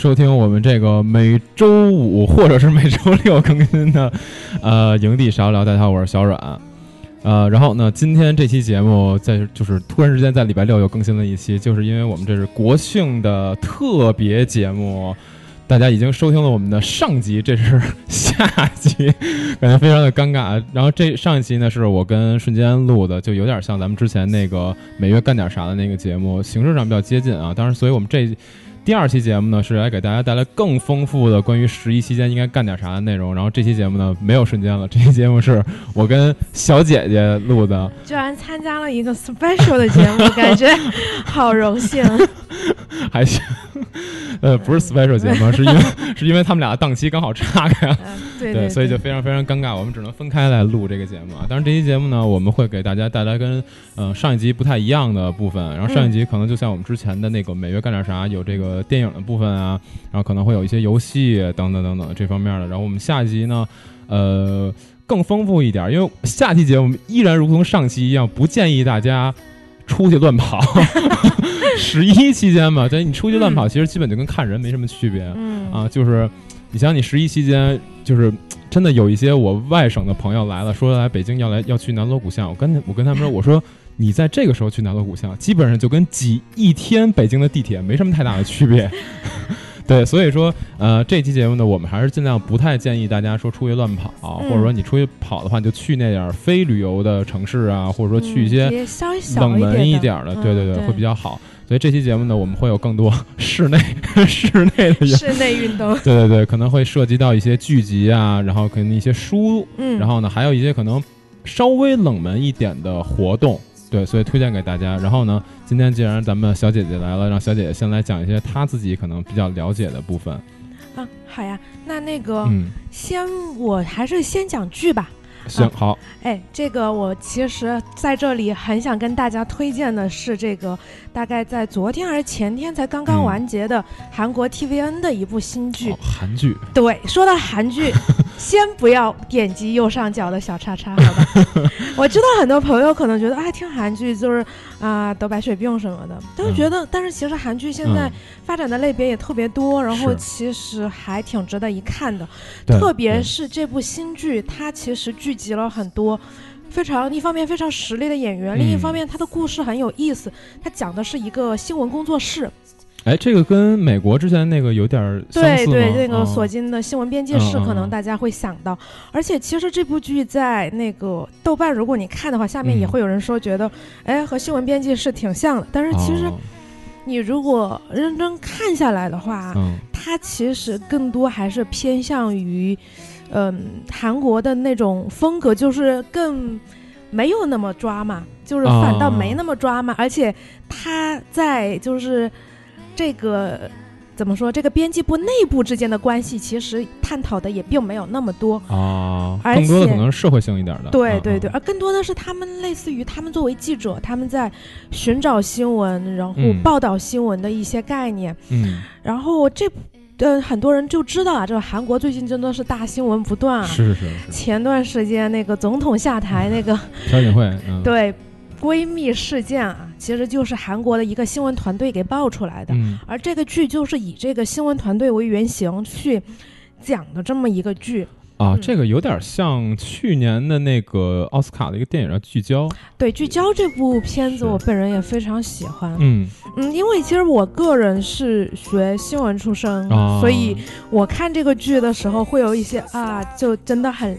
收听我们这个每周五或者是每周六更新的，呃，营地少聊。大家好，我是小阮。呃，然后呢，今天这期节目在就是突然之间在礼拜六又更新了一期，就是因为我们这是国庆的特别节目，大家已经收听了我们的上集，这是下集，感觉非常的尴尬。然后这上一期呢是我跟瞬间录的，就有点像咱们之前那个每月干点啥的那个节目，形式上比较接近啊。当然，所以我们这。第二期节目呢，是来给大家带来更丰富的关于十一期间应该干点啥的内容。然后这期节目呢，没有瞬间了。这期节目是我跟小姐姐录的，居然参加了一个 special 的节目，感觉好荣幸。还行，呃，不是 special 节目，是因为 是因为他们俩的档期刚好岔开了，对，所以就非常非常尴尬，我们只能分开来录这个节目啊。当然，这期节目呢，我们会给大家带来跟嗯上一集不太一样的部分。然后上一集可能就像我们之前的那个每月干点啥，有这个电影的部分啊，然后可能会有一些游戏等等等等这方面的。然后我们下集呢，呃，更丰富一点，因为下期节目依然如同上期一样，不建议大家出去乱跑。十一期间嘛，对，你出去乱跑，其实基本就跟看人没什么区别。嗯啊，就是你想，你十一期间，就是真的有一些我外省的朋友来了，说来北京要来要去南锣鼓巷。我跟我跟他们说，我说你在这个时候去南锣鼓巷，基本上就跟挤一天北京的地铁没什么太大的区别。对，所以说，呃，这期节目呢，我们还是尽量不太建议大家说出去乱跑，或者说你出去跑的话，就去那点儿非旅游的城市啊，或者说去一些冷门一点的，对对对，会比较好。所以这期节目呢，我们会有更多 室内 室内的室内运动，对对对，可能会涉及到一些剧集啊，然后可能一些书，嗯，然后呢，还有一些可能稍微冷门一点的活动，对，所以推荐给大家。然后呢，今天既然咱们小姐姐来了，让小姐姐先来讲一些她自己可能比较了解的部分。啊，好呀，那那个，嗯，先我还是先讲剧吧。行好，哎，这个我其实在这里很想跟大家推荐的是这个，大概在昨天还是前天才刚刚完结的韩国 TVN 的一部新剧。韩剧。对，说到韩剧，先不要点击右上角的小叉叉，好吧？我知道很多朋友可能觉得，哎，听韩剧就是啊，得白血病什么的，但是觉得，但是其实韩剧现在发展的类别也特别多，然后其实还挺值得一看的，特别是这部新剧，它其实。聚集了很多非常一方面非常实力的演员，另一方面他的故事很有意思。他讲的是一个新闻工作室。哎，这个跟美国之前那个有点相似对对，那个索金的新闻编辑室，可能大家会想到。而且其实这部剧在那个豆瓣，如果你看的话，下面也会有人说觉得，哎，和新闻编辑室挺像的。但是其实你如果认真看下来的话，它其实更多还是偏向于。嗯，韩国的那种风格就是更没有那么抓嘛，就是反倒没那么抓嘛，而且他在就是这个怎么说，这个编辑部内部之间的关系，其实探讨的也并没有那么多。啊，更多的可能是社会性一点的，对对对，而更多的是他们类似于他们作为记者，他们在寻找新闻，然后报道新闻的一些概念，嗯，然后这。呃，很多人就知道啊，这个韩国最近真的是大新闻不断。啊。是是是。前段时间那个总统下台那个 朴槿惠，对，闺蜜事件啊，其实就是韩国的一个新闻团队给爆出来的。嗯。而这个剧就是以这个新闻团队为原型去讲的这么一个剧。啊，这个有点像去年的那个奥斯卡的一个电影叫《聚焦》。对，《聚焦》这部片子，我本人也非常喜欢。嗯嗯，因为其实我个人是学新闻出身，所以我看这个剧的时候会有一些啊，就真的很。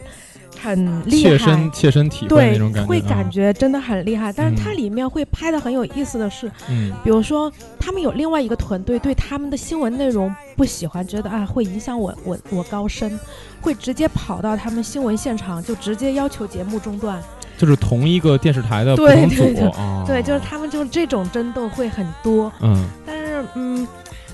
很厉害，切身切身体会那种感觉，会感觉真的很厉害。但是它里面会拍的很有意思的是，嗯，比如说他们有另外一个团队对他们的新闻内容不喜欢，觉得啊会影响我我我高升，会直接跑到他们新闻现场，就直接要求节目中断。就是同一个电视台的不同组，对，就是他们就是这种争斗会很多。嗯，但是嗯，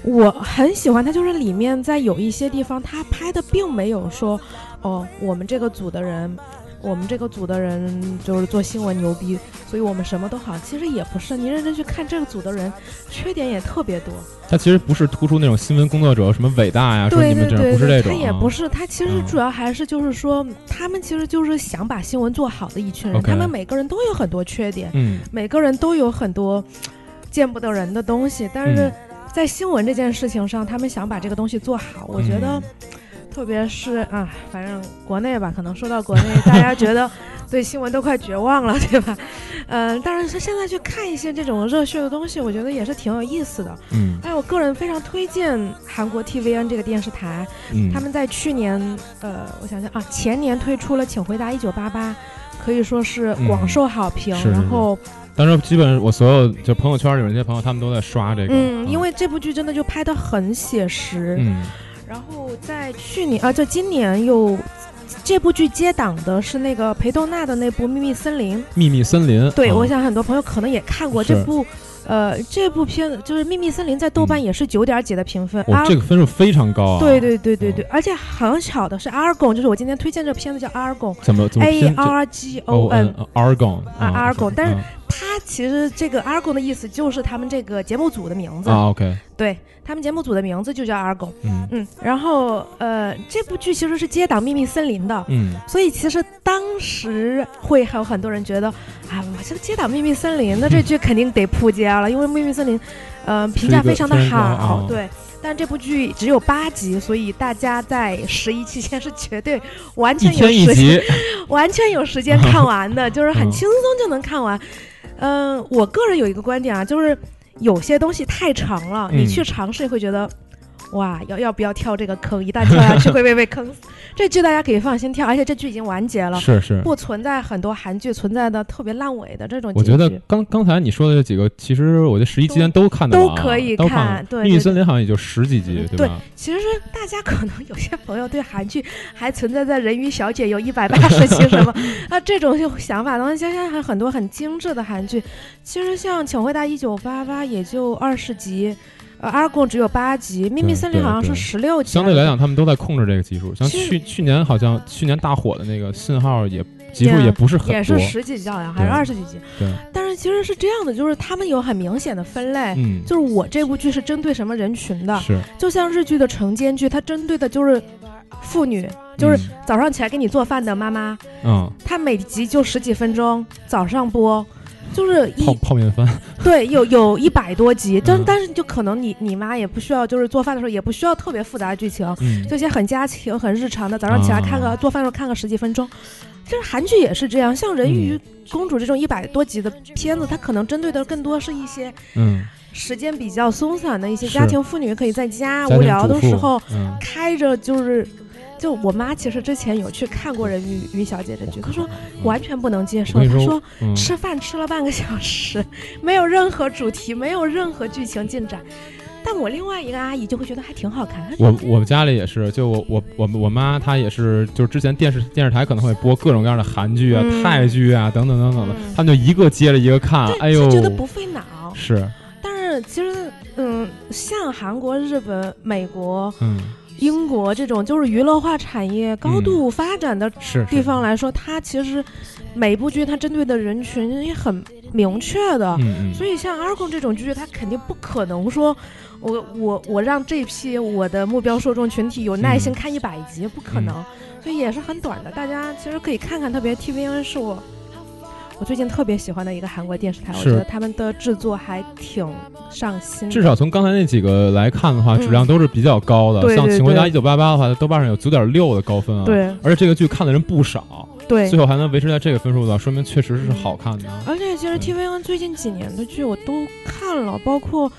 我很喜欢它，就是里面在有一些地方，他拍的并没有说。哦，我们这个组的人，我们这个组的人就是做新闻牛逼，所以我们什么都好。其实也不是，你认真去看这个组的人，缺点也特别多。他其实不是突出那种新闻工作者什么伟大呀，说你们这不是这种。他也不是，他其实主要还是就是说，他们其实就是想把新闻做好的一群人。他们每个人都有很多缺点，嗯，每个人都有很多见不得人的东西，但是。在新闻这件事情上，他们想把这个东西做好，我觉得。特别是啊，反正国内吧，可能说到国内，大家觉得 对新闻都快绝望了，对吧？嗯，但是他现在去看一些这种热血的东西，我觉得也是挺有意思的。嗯，哎，我个人非常推荐韩国 TVN 这个电视台，他们在去年，呃，我想想啊，前年推出了《请回答一九八八》，可以说是广受好评。然后，当时基本我所有就朋友圈里面那些朋友，他们都在刷这个。嗯，因为这部剧真的就拍的很写实。嗯。然后在去年啊，就今年又这部剧接档的是那个裴斗娜的那部《秘密森林》。秘密森林，对，我想很多朋友可能也看过这部。呃，这部片子就是《秘密森林》在豆瓣也是九点几的评分，这个分数非常高啊！对对对对对，而且很巧的是，，Argon，就是我今天推荐这个片子叫 Argon，，怎么怎么 A R G O N 阿尔贡啊阿尔贡，但是它其实这个阿尔贡的意思就是他们这个节目组的名字。啊，OK，对他们节目组的名字就叫阿尔贡，嗯。嗯，然后呃，这部剧其实是接档《秘密森林》的，嗯，所以其实当时会还有很多人觉得，啊，我这个接档《秘密森林》，那这剧肯定得扑街了，因为《秘密森林》。嗯，评价非常的好，对。但这部剧只有八集，所以大家在十一期间是绝对完全有时间，完全有时间看完的，就是很轻松就能看完。嗯，我个人有一个观点啊，就是有些东西太长了，你去尝试会觉得。哇，要要不要跳这个坑？一旦跳下去会被被坑死。这剧大家可以放心跳，而且这剧已经完结了，是是，不存在很多韩剧存在的特别烂尾的这种。我觉得刚刚才你说的这几个，其实我觉得十一期间都看的都可以看。对，秘密森林好像也就十几集，对吧？其实大家可能有些朋友对韩剧还存在在人鱼小姐有一百八十集什么 啊这种想法，当然现在还很多很精致的韩剧，其实像《请回答一九八八》也就二十集。呃，阿尔贡只有八集，秘密森林好像是十六集。相对来讲，他们都在控制这个集数。像去去年好像去年大火的那个信号也集数也不是很多，也是十几集好像还是二十几集。对。但是其实是这样的，就是他们有很明显的分类，嗯，就是我这部剧是针对什么人群的，是。就像日剧的晨间剧，它针对的就是妇女，就是早上起来给你做饭的妈妈，嗯，它每集就十几分钟，早上播。就是泡泡面番，对，有有一百多集，但但是就可能你你妈也不需要，就是做饭的时候也不需要特别复杂的剧情，这些很家庭很日常的，早上起来看个做饭的时候看个十几分钟，就是韩剧也是这样，像《人鱼公主》这种一百多集的片子，它可能针对的更多是一些嗯。时间比较松散的一些家庭妇女，可以在家无聊的时候开着就是。就我妈其实之前有去看过《人鱼鱼小姐》这剧，她说完全不能接受。她说吃饭吃了半个小时，没有任何主题，没有任何剧情进展。但我另外一个阿姨就会觉得还挺好看。我我们家里也是，就我我我我妈她也是，就是之前电视电视台可能会播各种各样的韩剧啊、泰剧啊等等等等的，他们就一个接着一个看，哎呦，觉得不费脑。是。但是其实嗯，像韩国、日本、美国，嗯。英国这种就是娱乐化产业高度发展的地方来说，它其实每部剧它针对的人群也很明确的，所以像《阿贡》这种剧，它肯定不可能说，我我我让这批我的目标受众群体有耐心看一百集，不可能，所以也是很短的。大家其实可以看看，特别 TVN 是我。我最近特别喜欢的一个韩国电视台，我觉得他们的制作还挺上心。至少从刚才那几个来看的话，质量都是比较高的。像《请回答一九八八》的话，豆瓣上有九点六的高分啊。对，而且这个剧看的人不少。对，最后还能维持在这个分数的，说明确实是好看的。而且其实 TVN 最近几年的剧我都看了，包括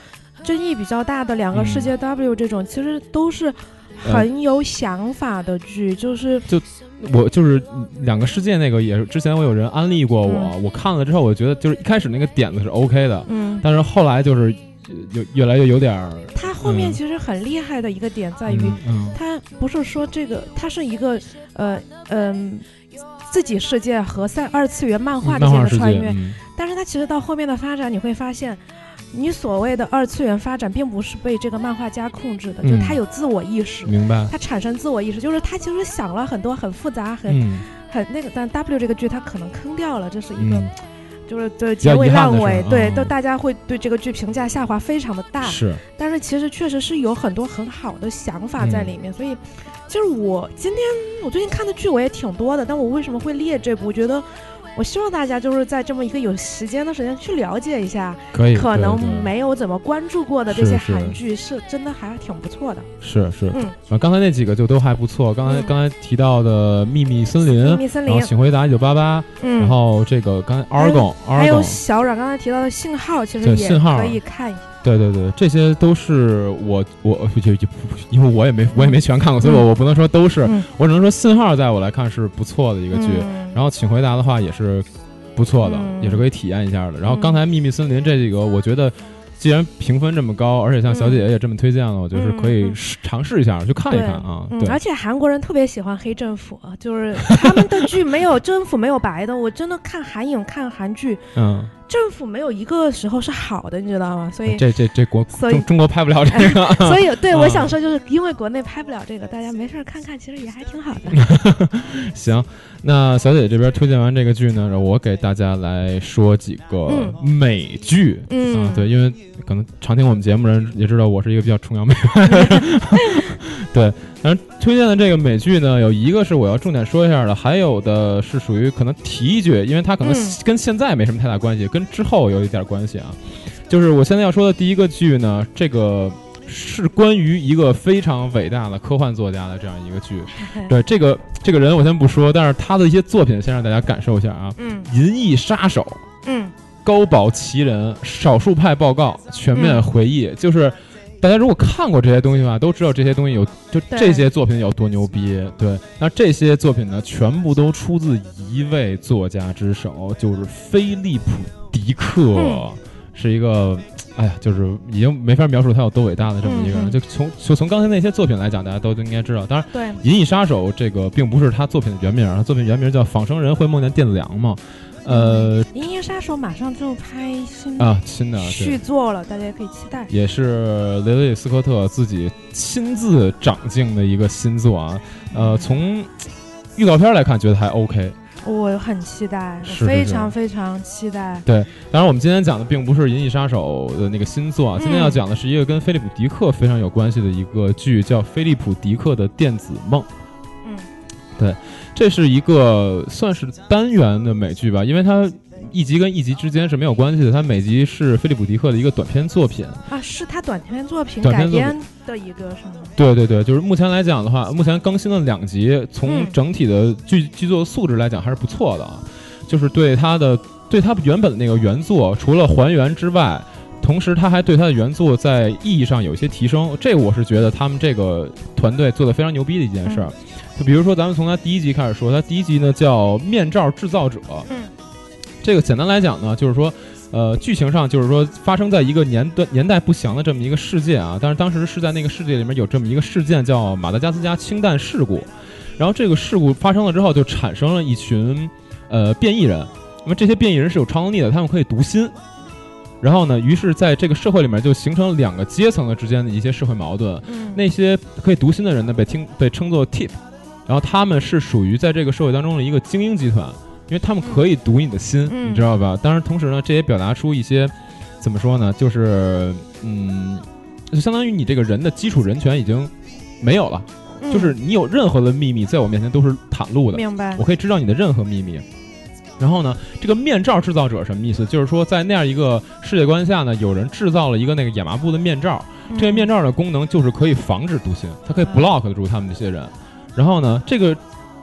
争议比较大的《两个世界 W》这种，其实都是很有想法的剧，就是就。我就是两个世界那个，也是之前我有人安利过我，我看了之后，我觉得就是一开始那个点子是 OK 的，嗯，但是后来就是有越来越有点儿。他后面其实很厉害的一个点在于，他不是说这个，它是一个呃嗯自己世界和三二次元漫画之间的穿越，但是它其实到后面的发展，你会发现。你所谓的二次元发展，并不是被这个漫画家控制的，就他有自我意识，明白？他产生自我意识，就是他其实想了很多很复杂、很很那个，但 W 这个剧他可能坑掉了，这是一个，就是对结尾烂尾，对，都大家会对这个剧评价下滑非常的大。是，但是其实确实是有很多很好的想法在里面，所以其实我今天我最近看的剧我也挺多的，但我为什么会列这部？我觉得。我希望大家就是在这么一个有时间的时间去了解一下，可以，可能没有怎么关注过的这些韩剧，是真的还挺不错的。是是，嗯，啊，刚才那几个就都还不错。刚才刚才提到的《秘密森林》，秘密森林，然后《请回答一九八八》，嗯，然后这个刚才 Argon，还有小阮刚才提到的《信号》，其实也可以看一下。对对对，这些都是我我就就因为我也没我也没全看过，所以我我不能说都是，我只能说信号在我来看是不错的一个剧。然后请回答的话也是不错的，也是可以体验一下的。然后刚才秘密森林这几个，我觉得。既然评分这么高，而且像小姐姐也这么推荐了，我就是可以尝试一下去看一看啊。对，而且韩国人特别喜欢黑政府，就是他们的剧没有 政府没有白的。我真的看韩影看韩剧，嗯，政府没有一个时候是好的，你知道吗？所以这这这国中中国拍不了这个。所以 对我想说，就是因为国内拍不了这个，大家没事看看，其实也还挺好的。行。那小姐姐这边推荐完这个剧呢，我给大家来说几个美剧。嗯，对，因为可能常听我们节目人也知道，我是一个比较崇洋媚外的人。对，然后推荐的这个美剧呢，有一个是我要重点说一下的，还有的是属于可能提一句，因为它可能跟现在没什么太大关系，跟之后有一点关系啊。就是我现在要说的第一个剧呢，这个。是关于一个非常伟大的科幻作家的这样一个剧，对这个这个人我先不说，但是他的一些作品先让大家感受一下啊。嗯，银翼杀手，嗯，高堡奇人，少数派报告，全面回忆，就是大家如果看过这些东西的话，都知道这些东西有就这些作品有多牛逼。对，那这些作品呢，全部都出自一位作家之手，就是菲利普·迪克，是一个。哎呀，就是已经没法描述他有多伟大的这么一个人。就从就从刚才那些作品来讲，大家都应该知道。当然，对《银翼杀手》这个并不是他作品的原名，他作品原名叫《仿生人会梦见电子羊》嘛。呃，《银翼杀手》马上就拍新啊新的续作了，大家也可以期待。也是雷德利·斯科特自己亲自掌镜的一个新作啊。呃，从预告片来看，觉得还 OK。我很期待，非常非常期待。对，当然我们今天讲的并不是《银翼杀手》的那个新作啊，今天要讲的是一个跟菲利普·迪克非常有关系的一个剧，叫《菲利普·迪克的电子梦》。嗯，对，这是一个算是单元的美剧吧，因为它。一集跟一集之间是没有关系的，它每集是菲利普·迪克的一个短篇作品啊，是他短篇作品改编的一个是吗？对对对，就是目前来讲的话，目前更新了两集，从整体的剧剧作素质来讲还是不错的啊，就是对他的对他原本的那个原作除了还原之外，同时他还对他的原作在意义上有一些提升，这个我是觉得他们这个团队做的非常牛逼的一件事儿。就比如说咱们从他第一集开始说，他第一集呢叫《面罩制造者》。嗯。这个简单来讲呢，就是说，呃，剧情上就是说发生在一个年代年代不详的这么一个世界啊，但是当时是在那个世界里面有这么一个事件叫马达加斯加氢弹事故，然后这个事故发生了之后，就产生了一群呃变异人，那么这些变异人是有超能力的，他们可以读心，然后呢，于是在这个社会里面就形成了两个阶层的之间的一些社会矛盾，那些可以读心的人呢被听被称作 tip，然后他们是属于在这个社会当中的一个精英集团。因为他们可以读你的心，你知道吧？当然，同时呢，这也表达出一些，怎么说呢？就是，嗯，就相当于你这个人的基础人权已经没有了，就是你有任何的秘密，在我面前都是袒露的。明白？我可以知道你的任何秘密。然后呢，这个面罩制造者什么意思？就是说，在那样一个世界观下呢，有人制造了一个那个亚麻布的面罩，这个面罩的功能就是可以防止读心，它可以 block 住他们这些人。然后呢，这个。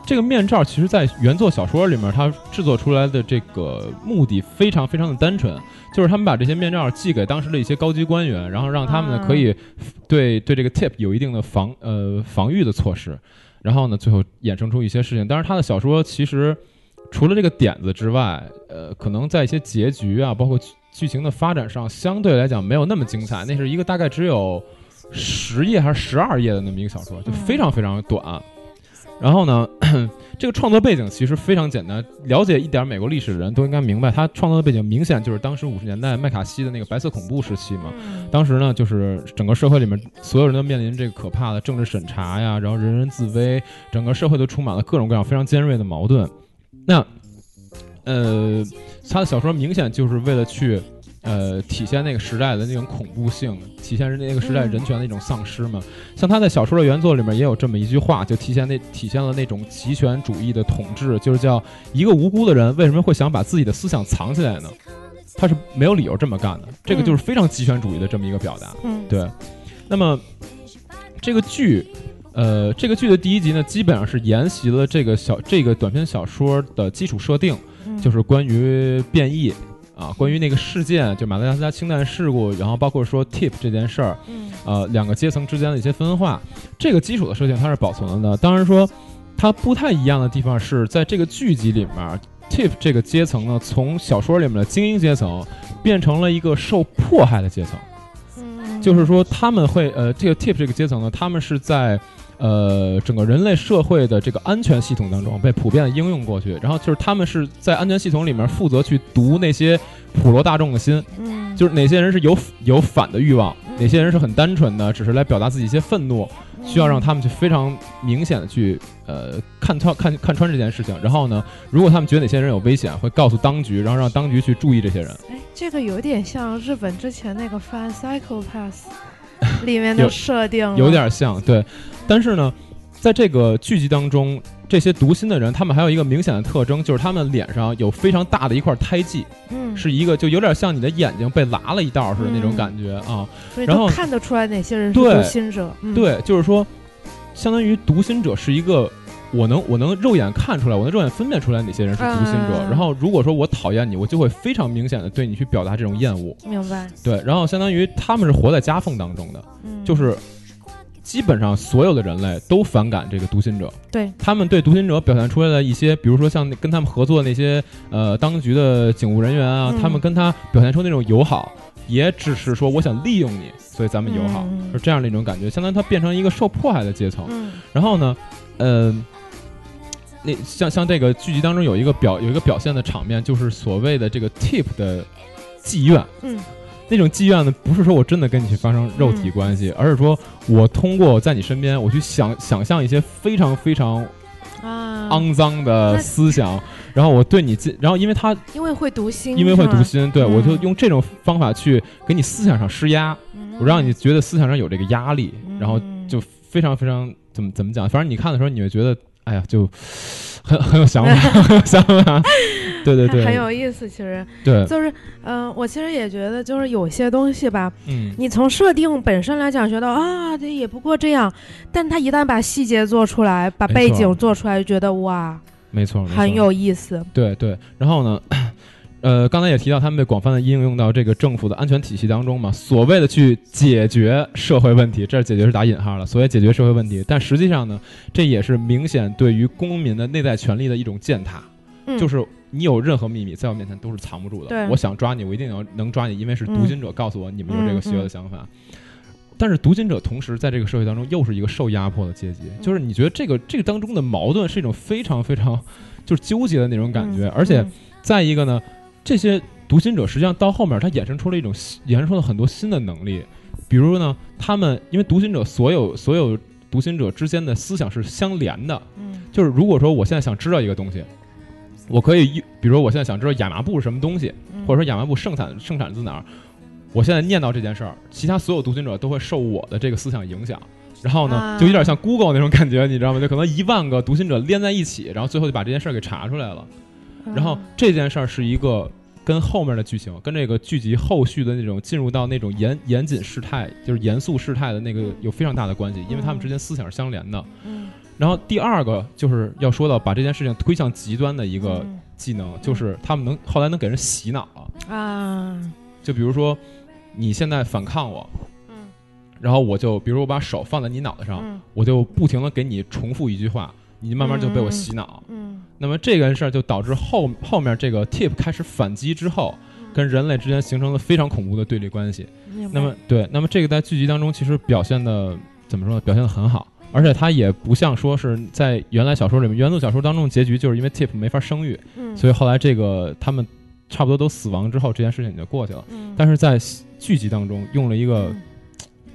这个面罩其实，在原作小说里面，它制作出来的这个目的非常非常的单纯，就是他们把这些面罩寄给当时的一些高级官员，然后让他们呢可以对对这个 tip 有一定的防呃防御的措施，然后呢最后衍生出一些事情。但是他的小说其实除了这个点子之外，呃，可能在一些结局啊，包括剧情的发展上，相对来讲没有那么精彩。那是一个大概只有十页还是十二页的那么一个小说，就非常非常短。然后呢，这个创作背景其实非常简单。了解一点美国历史的人都应该明白，他创作的背景明显就是当时五十年代麦卡锡的那个白色恐怖时期嘛。当时呢，就是整个社会里面所有人都面临这个可怕的政治审查呀，然后人人自危，整个社会都充满了各种各样非常尖锐的矛盾。那，呃，他的小说明显就是为了去呃，体现那个时代的那种恐怖性，体现那个时代人权的一种丧失嘛。像他在小说的原作里面也有这么一句话，就体现那体现了那种极权主义的统治，就是叫一个无辜的人为什么会想把自己的思想藏起来呢？他是没有理由这么干的，这个就是非常极权主义的这么一个表达。嗯，对。那么这个剧，呃，这个剧的第一集呢，基本上是沿袭了这个小这个短篇小说的基础设定，就是关于变异。啊，关于那个事件，就马达加斯加氢弹事故，然后包括说 tip 这件事儿，嗯，呃，两个阶层之间的一些分化，这个基础的设定它是保存了的。当然说，它不太一样的地方是在这个剧集里面，tip 这个阶层呢，从小说里面的精英阶层变成了一个受迫害的阶层，嗯，就是说他们会，呃，这个 tip 这个阶层呢，他们是在。呃，整个人类社会的这个安全系统当中被普遍的应用过去，然后就是他们是在安全系统里面负责去读那些普罗大众的心，嗯，就是哪些人是有有反的欲望，哪些人是很单纯的，只是来表达自己一些愤怒，需要让他们去非常明显的去呃看穿看看穿这件事情，然后呢，如果他们觉得哪些人有危险，会告诉当局，然后让当局去注意这些人。哎，这个有点像日本之前那个《Fan Psycho Pass》里面的设定，有点像，对。但是呢，在这个剧集当中，这些读心的人，他们还有一个明显的特征，就是他们脸上有非常大的一块胎记，嗯，是一个就有点像你的眼睛被拉了一道似的那种感觉啊。然后看得出来哪些人是读心者，对，就是说，相当于读心者是一个，我能我能肉眼看出来，我能肉眼分辨出来哪些人是读心者。然后如果说我讨厌你，我就会非常明显的对你去表达这种厌恶。明白。对，然后相当于他们是活在夹缝当中的，就是。基本上所有的人类都反感这个独行者，对。他们对独行者表现出来的一些，比如说像跟他们合作的那些呃当局的警务人员啊，他们跟他表现出那种友好，也只是说我想利用你，所以咱们友好，是这样的一种感觉，相当于他变成一个受迫害的阶层。然后呢，呃，那像像这个剧集当中有一个表有一个表现的场面，就是所谓的这个 tip 的妓院，嗯。那种妓院呢，不是说我真的跟你去发生肉体关系，而是说我通过在你身边，我去想想象一些非常非常啊。肮脏的思想，然后我对你进，然后因为他因为会读心，因为会读心，对我就用这种方法去给你思想上施压，我让你觉得思想上有这个压力，然后就非常非常怎么怎么讲，反正你看的时候你会觉得，哎呀，就很很有想法，很有想法。对对对，很有意思。其实，对，就是，嗯，我其实也觉得，就是有些东西吧，嗯，你从设定本身来讲，觉得啊，这也不过这样，但他一旦把细节做出来，把背景做出来，就觉得哇，没错，很有意思。对对，然后呢，呃，刚才也提到，他们被广泛的应用到这个政府的安全体系当中嘛，所谓的去解决社会问题，这是解决是打引号了，所谓解决社会问题，但实际上呢，这也是明显对于公民的内在权利的一种践踏，就是。你有任何秘密，在我面前都是藏不住的。我想抓你，我一定要能抓你，因为是读心者告诉我你们有这个邪恶的想法。但是读心者同时在这个社会当中又是一个受压迫的阶级，就是你觉得这个这个当中的矛盾是一种非常非常就是纠结的那种感觉。而且再一个呢，这些读心者实际上到后面他衍生出了一种衍生出了很多新的能力，比如呢，他们因为读心者所有所有读心者之间的思想是相连的，就是如果说我现在想知道一个东西。我可以，比如说，我现在想知道亚麻布是什么东西，或者说亚麻布盛产盛产自哪儿。我现在念到这件事儿，其他所有读心者都会受我的这个思想影响，然后呢，就有点像 Google 那种感觉，你知道吗？就可能一万个读心者连在一起，然后最后就把这件事儿给查出来了。然后这件事儿是一个跟后面的剧情，跟这个剧集后续的那种进入到那种严严谨事态，就是严肃事态的那个有非常大的关系，因为他们之间思想是相连的。然后第二个就是要说到把这件事情推向极端的一个技能，就是他们能后来能给人洗脑。啊，就比如说你现在反抗我，嗯，然后我就比如我把手放在你脑袋上，我就不停的给你重复一句话，你慢慢就被我洗脑，嗯，那么这件事儿就导致后后面这个 tip 开始反击之后，跟人类之间形成了非常恐怖的对立关系，那么对，那么这个在剧集当中其实表现的怎么说呢？表现的很好。而且它也不像说是在原来小说里面，原作小说当中结局就是因为 Tip 没法生育，所以后来这个他们差不多都死亡之后，这件事情也就过去了。但是在剧集当中用了一个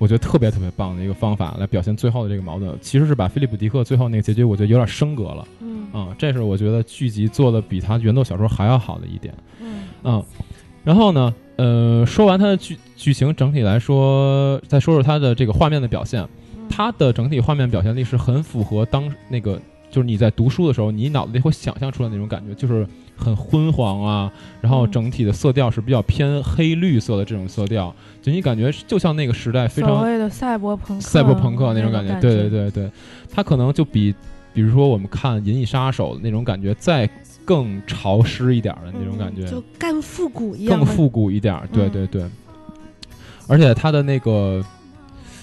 我觉得特别特别棒的一个方法来表现最后的这个矛盾，其实是把菲利普迪克最后那个结局，我觉得有点升格了。嗯，啊，这是我觉得剧集做的比他原作小说还要好的一点。嗯，然后呢，呃，说完它的剧剧情，整体来说，再说说它的这个画面的表现。它的整体画面表现力是很符合当那个，就是你在读书的时候，你脑子里会想象出来那种感觉，就是很昏黄啊，然后整体的色调是比较偏黑绿色的这种色调，就你感觉就像那个时代非常所谓的赛博朋克，赛博朋克那种感觉，对对对对，它可能就比，比如说我们看《银翼杀手》那种感觉再更潮湿一点的那种感觉，就更复古一样，更复古一点，对对对，而且它的那个。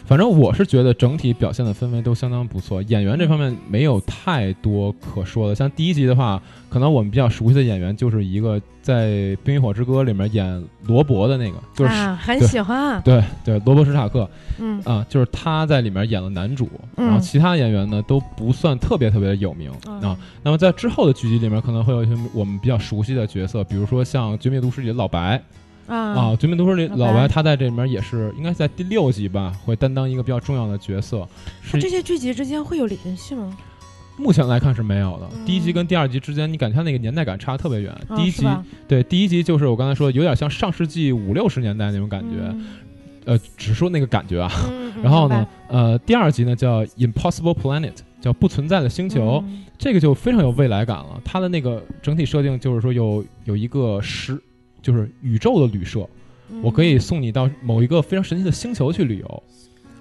反正我是觉得整体表现的氛围都相当不错，演员这方面没有太多可说的。像第一集的话，可能我们比较熟悉的演员就是一个在《冰与火之歌》里面演罗伯的那个，就是很喜欢。对对，罗伯史塔克，嗯啊，就是他在里面演了男主，然后其他演员呢都不算特别特别的有名啊。那么在之后的剧集里面，可能会有一些我们比较熟悉的角色，比如说像《绝命毒师》里的老白。啊，绝命毒师里老白他在这里面也是，应该在第六集吧，会担当一个比较重要的角色。是这些剧集之间会有联系吗？目前来看是没有的。第一集跟第二集之间，你感觉它那个年代感差特别远。第一集对第一集就是我刚才说，有点像上世纪五六十年代那种感觉，呃，只说那个感觉啊。然后呢，呃，第二集呢叫 Impossible Planet，叫不存在的星球，这个就非常有未来感了。它的那个整体设定就是说有有一个时。就是宇宙的旅社，我可以送你到某一个非常神奇的星球去旅游，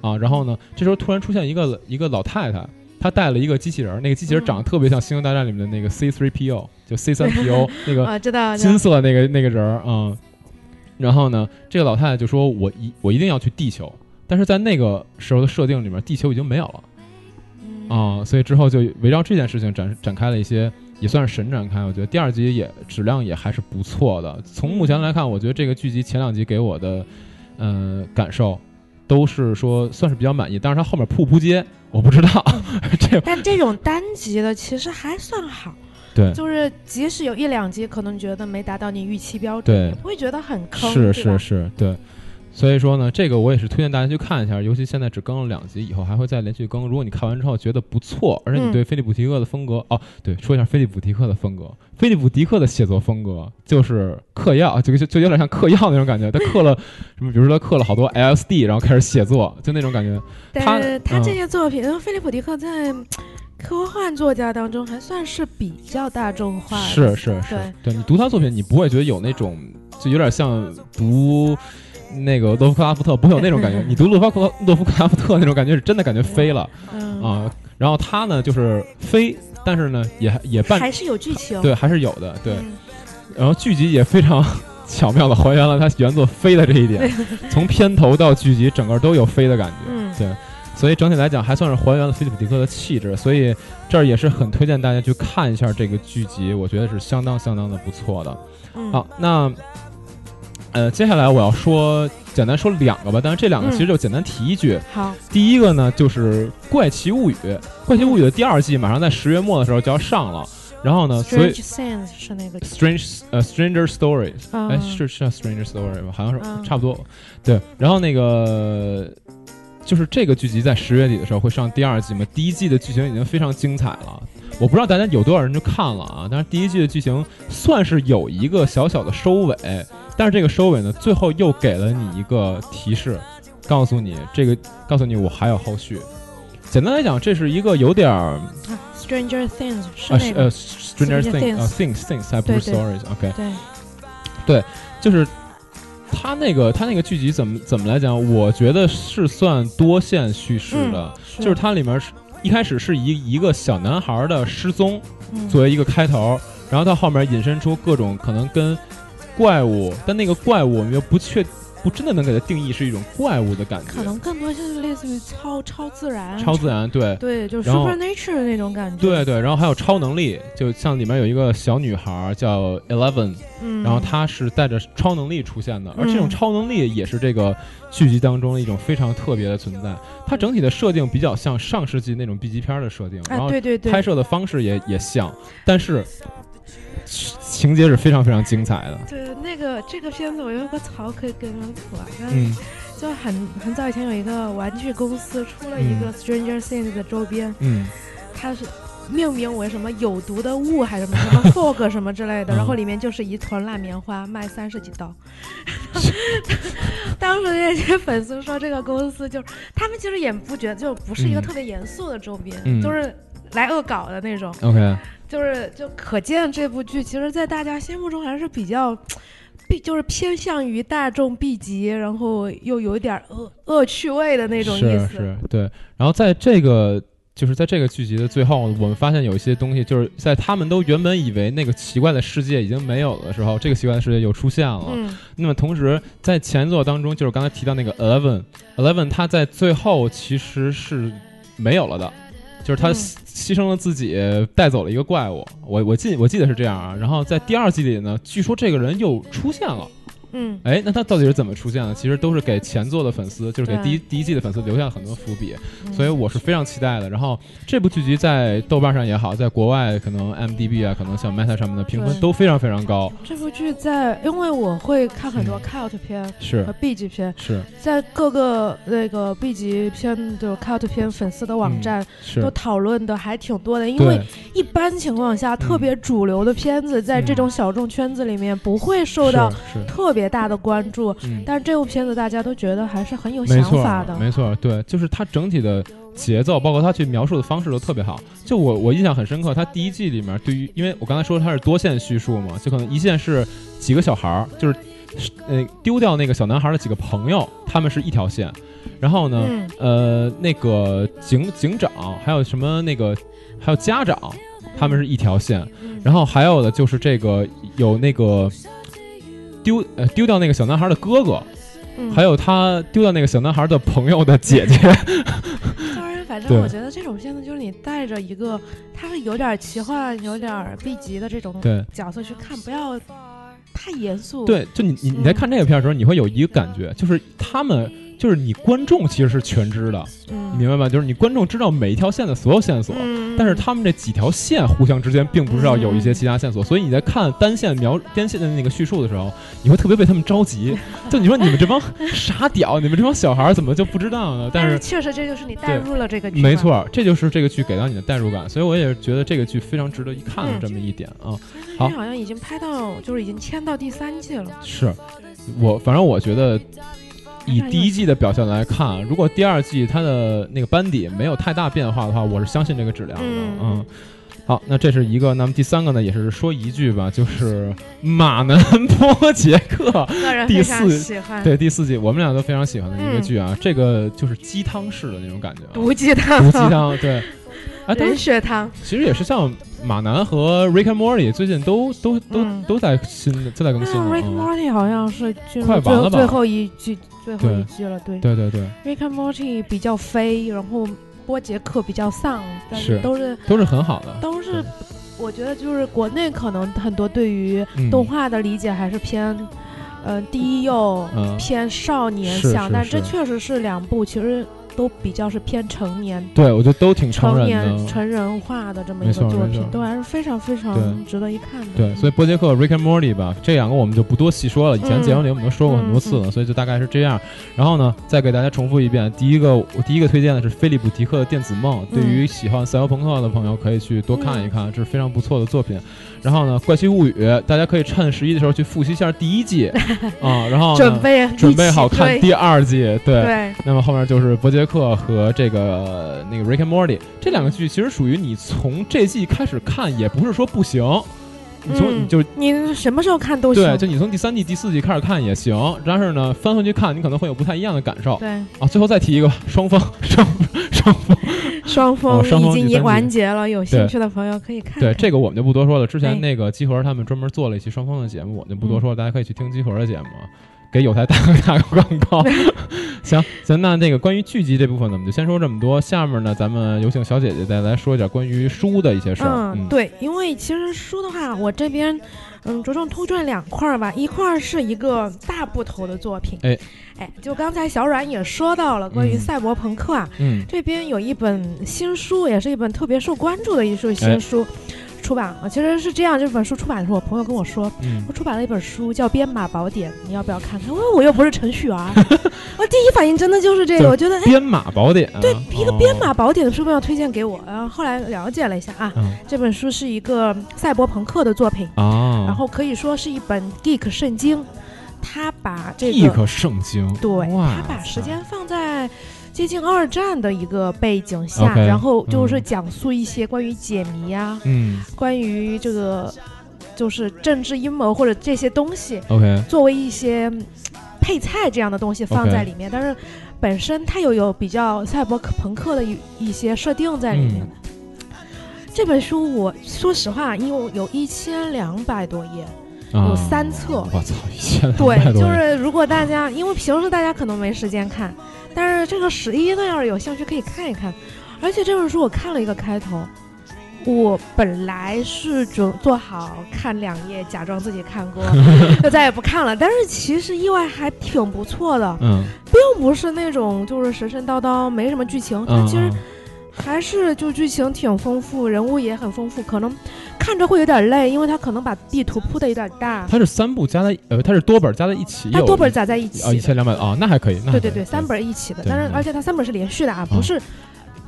啊，然后呢，这时候突然出现一个一个老太太，她带了一个机器人，那个机器人长得特别像《星球大战》里面的那个 C3PO，就 C3PO 那个知道金色那个那个人儿啊，然后呢，这个老太太就说：“我一我一定要去地球。”但是在那个时候的设定里面，地球已经没有了，啊，所以之后就围绕这件事情展展开了一些。也算是神展开，我觉得第二集也质量也还是不错的。从目前来看，我觉得这个剧集前两集给我的，嗯，感受都是说算是比较满意。但是它后面扑扑街，我不知道。这但这种单集的其实还算好，对，就是即使有一两集可能觉得没达到你预期标准，对，也不会觉得很坑，是是是，对。所以说呢，这个我也是推荐大家去看一下，尤其现在只更了两集，以后还会再连续更。如果你看完之后觉得不错，而且你对菲利普迪克的风格，哦，对，说一下菲利普迪克的风格。菲利普迪克的写作风格就是嗑药，就就就有点像嗑药那种感觉。他嗑了 什么？比如说他嗑了好多 LSD，然后开始写作，就那种感觉。他他这些作品，菲利普迪克在科幻作家当中还算是比较大众化。是是是，对你读他作品，你不会觉得有那种，就有点像读。那个洛夫克拉夫特不会有那种感觉，你读洛夫克洛夫克拉夫特那种感觉是真的感觉飞了啊。然后他呢就是飞，但是呢也也半还是有剧情，对，还是有的，对。然后剧集也非常巧妙的还原了他原作飞的这一点，从片头到剧集整个都有飞的感觉，对。所以整体来讲还算是还原了菲利普迪克的气质，所以这儿也是很推荐大家去看一下这个剧集，我觉得是相当相当的不错的。好，那。呃，接下来我要说，简单说两个吧，但是这两个其实就简单提一句。好，第一个呢就是《怪奇物语》，《怪奇物语》的第二季马上在十月末的时候就要上了，然后呢，所以 Strange 是那个 Strange 呃 Stranger Stories，哎是是叫 Stranger Story 吗？好像是差不多。对，然后那个就是这个剧集在十月底的时候会上第二季嘛，第一季的剧情已经非常精彩了，我不知道大家有多少人就看了啊，但是第一季的剧情算是有一个小小的收尾。但是这个收尾呢，最后又给了你一个提示，告诉你这个，告诉你我还有后续。简单来讲，这是一个有点儿 Stranger Things 是那个呃 Stranger Things 呃 Things Things 还不是 Stories，OK，对，对，就是他那个他那个剧集怎么怎么来讲？我觉得是算多线叙事的，就是它里面是一开始是以一个小男孩的失踪作为一个开头，然后到后面引申出各种可能跟怪物，但那个怪物我们又不确，不真的能给它定义是一种怪物的感觉，可能更多就是类似于超超自然，超自然，对。对，就是 supernatural 的那种感觉，对对，然后还有超能力，就像里面有一个小女孩叫 Eleven，嗯，然后她是带着超能力出现的，而这种超能力也是这个剧集当中的一种非常特别的存在。它整体的设定比较像上世纪那种 B 级片的设定，然后对对对，拍摄的方式也也像，但是。情节是非常非常精彩的。对，那个这个片子我有个槽可以跟你们吐啊，嗯，就很很早以前有一个玩具公司出了一个 Stranger Things 的周边，嗯，它是命名为什么有毒的雾还是什么什么 fog 什么之类的，然后里面就是一团烂棉花，卖三十几刀。当时那些粉丝说这个公司就是他们其实也不觉得就不是一个特别严肃的周边，就是来恶搞的那种。OK，就是就可见这部剧其实，在大家心目中还是比较。就是偏向于大众 B 级，然后又有点恶恶趣味的那种意思。是是，对。然后在这个就是在这个剧集的最后，我们发现有一些东西，就是在他们都原本以为那个奇怪的世界已经没有的时候，这个奇怪的世界又出现了。嗯。那么同时在前作当中，就是刚才提到那个 Eleven，Eleven 它在最后其实是没有了的。就是他牺牲了自己，带走了一个怪物。我我记我记得是这样啊。然后在第二季里呢，据说这个人又出现了。嗯，哎，那他到底是怎么出现的？其实都是给前作的粉丝，就是给第一第一季的粉丝留下了很多伏笔，所以我是非常期待的。然后这部剧集在豆瓣上也好，在国外可能 M D B 啊，可能像 Meta 上面的评分都非常非常高。这部剧在，因为我会看很多 cult 片是和 B 级片，是在各个那个 B 级片的 cult 片粉丝的网站都讨论的还挺多的。因为一般情况下，特别主流的片子在这种小众圈子里面不会受到特。别大的关注，但是这部片子大家都觉得还是很有想法的。没错，对，就是它整体的节奏，包括它去描述的方式都特别好。就我我印象很深刻，它第一季里面对于，因为我刚才说它是多线叙述嘛，就可能一线是几个小孩儿，就是呃丢掉那个小男孩的几个朋友，他们是一条线。然后呢，呃，那个警警长还有什么那个还有家长，他们是一条线。然后还有的就是这个有那个。丢呃丢掉那个小男孩的哥哥，还有他丢掉那个小男孩的朋友的姐姐。当然，反正我觉得这种片子就是你带着一个他是有点奇幻、有点 B 级的这种角色去看，不要太严肃。对，就你你你在看这个片的时候，你会有一个感觉，就是他们。就是你观众其实是全知的，你明白吗？就是你观众知道每一条线的所有线索，但是他们这几条线互相之间并不知道有一些其他线索，所以你在看单线描单线的那个叙述的时候，你会特别为他们着急。就你说你们这帮傻屌，你们这帮小孩怎么就不知道呢？但是确实这就是你带入了这个剧，没错，这就是这个剧给到你的代入感。所以我也觉得这个剧非常值得一看的这么一点啊。好，好像已经拍到就是已经签到第三季了。是我反正我觉得。以第一季的表现来看，如果第二季它的那个班底没有太大变化的话，我是相信这个质量的。嗯，好，那这是一个，那么第三个呢，也是说一句吧，就是马南波杰克第四对第四季，我们俩都非常喜欢的一个剧啊。这个就是鸡汤式的那种感觉，毒鸡汤，毒鸡汤，对，啊，冷血汤。其实也是像马南和 Rick and Morty 最近都都都都在新的都在更新。Rick and Morty 好像是快完了吧？最后一季。最后一季了，对对对对，Rick and Morty 比较飞，然后波杰克比较丧，但是都是都是很好的，都是我觉得就是国内可能很多对于动画的理解还是偏，呃低幼偏少年向，但这确实是两部其实。都比较是偏成年，对我觉得都挺成年成人化的这么一个作品，都还是非常非常值得一看的。对，所以波杰克 Rick and Morty 吧，这两个我们就不多细说了，以前节目里我们都说过很多次了，所以就大概是这样。然后呢，再给大家重复一遍，第一个我第一个推荐的是菲利普迪克的《电子梦》，对于喜欢赛博朋克的朋友可以去多看一看，这是非常不错的作品。然后呢，《怪奇物语》大家可以趁十一的时候去复习一下第一季 啊，然后准备准备好看第二季。对，那么后面就是伯杰克和这个那个《Rick and Morty》这两个剧，其实属于你从这季开始看也不是说不行，你从就你什么时候看都行。对，就你从第三季、第四季开始看也行，但是呢，翻回去看你可能会有不太一样的感受。对啊，最后再提一个吧双方双双方。双峰已经完结了，有兴趣的朋友可以看。对这个我们就不多说了。之前那个集合他们专门做了一期双峰的节目，我就不多说了，大家可以去听集合的节目，给有台打个打个广告。行行，那那个关于剧集这部分呢，我们就先说这么多。下面呢，咱们有请小姐姐再来说一点关于书的一些事儿。嗯，对，因为其实书的话，我这边。嗯，着重突出两块儿吧，一块儿是一个大部头的作品，哎，哎，就刚才小阮也说到了关于赛博朋克啊，嗯，这边有一本新书，也是一本特别受关注的一书新书，出版了。其实是这样，这本书出版的时候，我朋友跟我说，嗯我出版了一本书叫《编码宝典》，你要不要看看？我我又不是程序员，我第一反应真的就是这个，我觉得编码宝典，对，一个编码宝典的书要推荐给我。然后后来了解了一下啊，这本书是一个赛博朋克的作品啊，然后可以说是一本 geek 圣经。他把这个 geek 圣经，对他把时间放在。接近二战的一个背景下，然后就是讲述一些关于解谜啊，嗯，关于这个就是政治阴谋或者这些东西，OK，作为一些配菜这样的东西放在里面，但是本身它又有比较赛博朋克的一一些设定在里面。这本书我说实话，因为有一千两百多页，有三册，我操，一千对，就是如果大家因为平时大家可能没时间看。但是这个十一呢，要是有兴趣可以看一看，而且这本书我看了一个开头，我本来是准做好看两页，假装自己看过，就 再也不看了。但是其实意外还挺不错的，嗯，并不是那种就是神神叨叨没什么剧情，它其实还是就剧情挺丰富，人物也很丰富，可能。看着会有点累，因为它可能把地图铺的有点大。它是三部加在呃，它是多本加在一起。它多本加在一起。啊，一千两百啊，那还可以。那对对对，三本一起的，但是而且它三本是连续的啊，不是，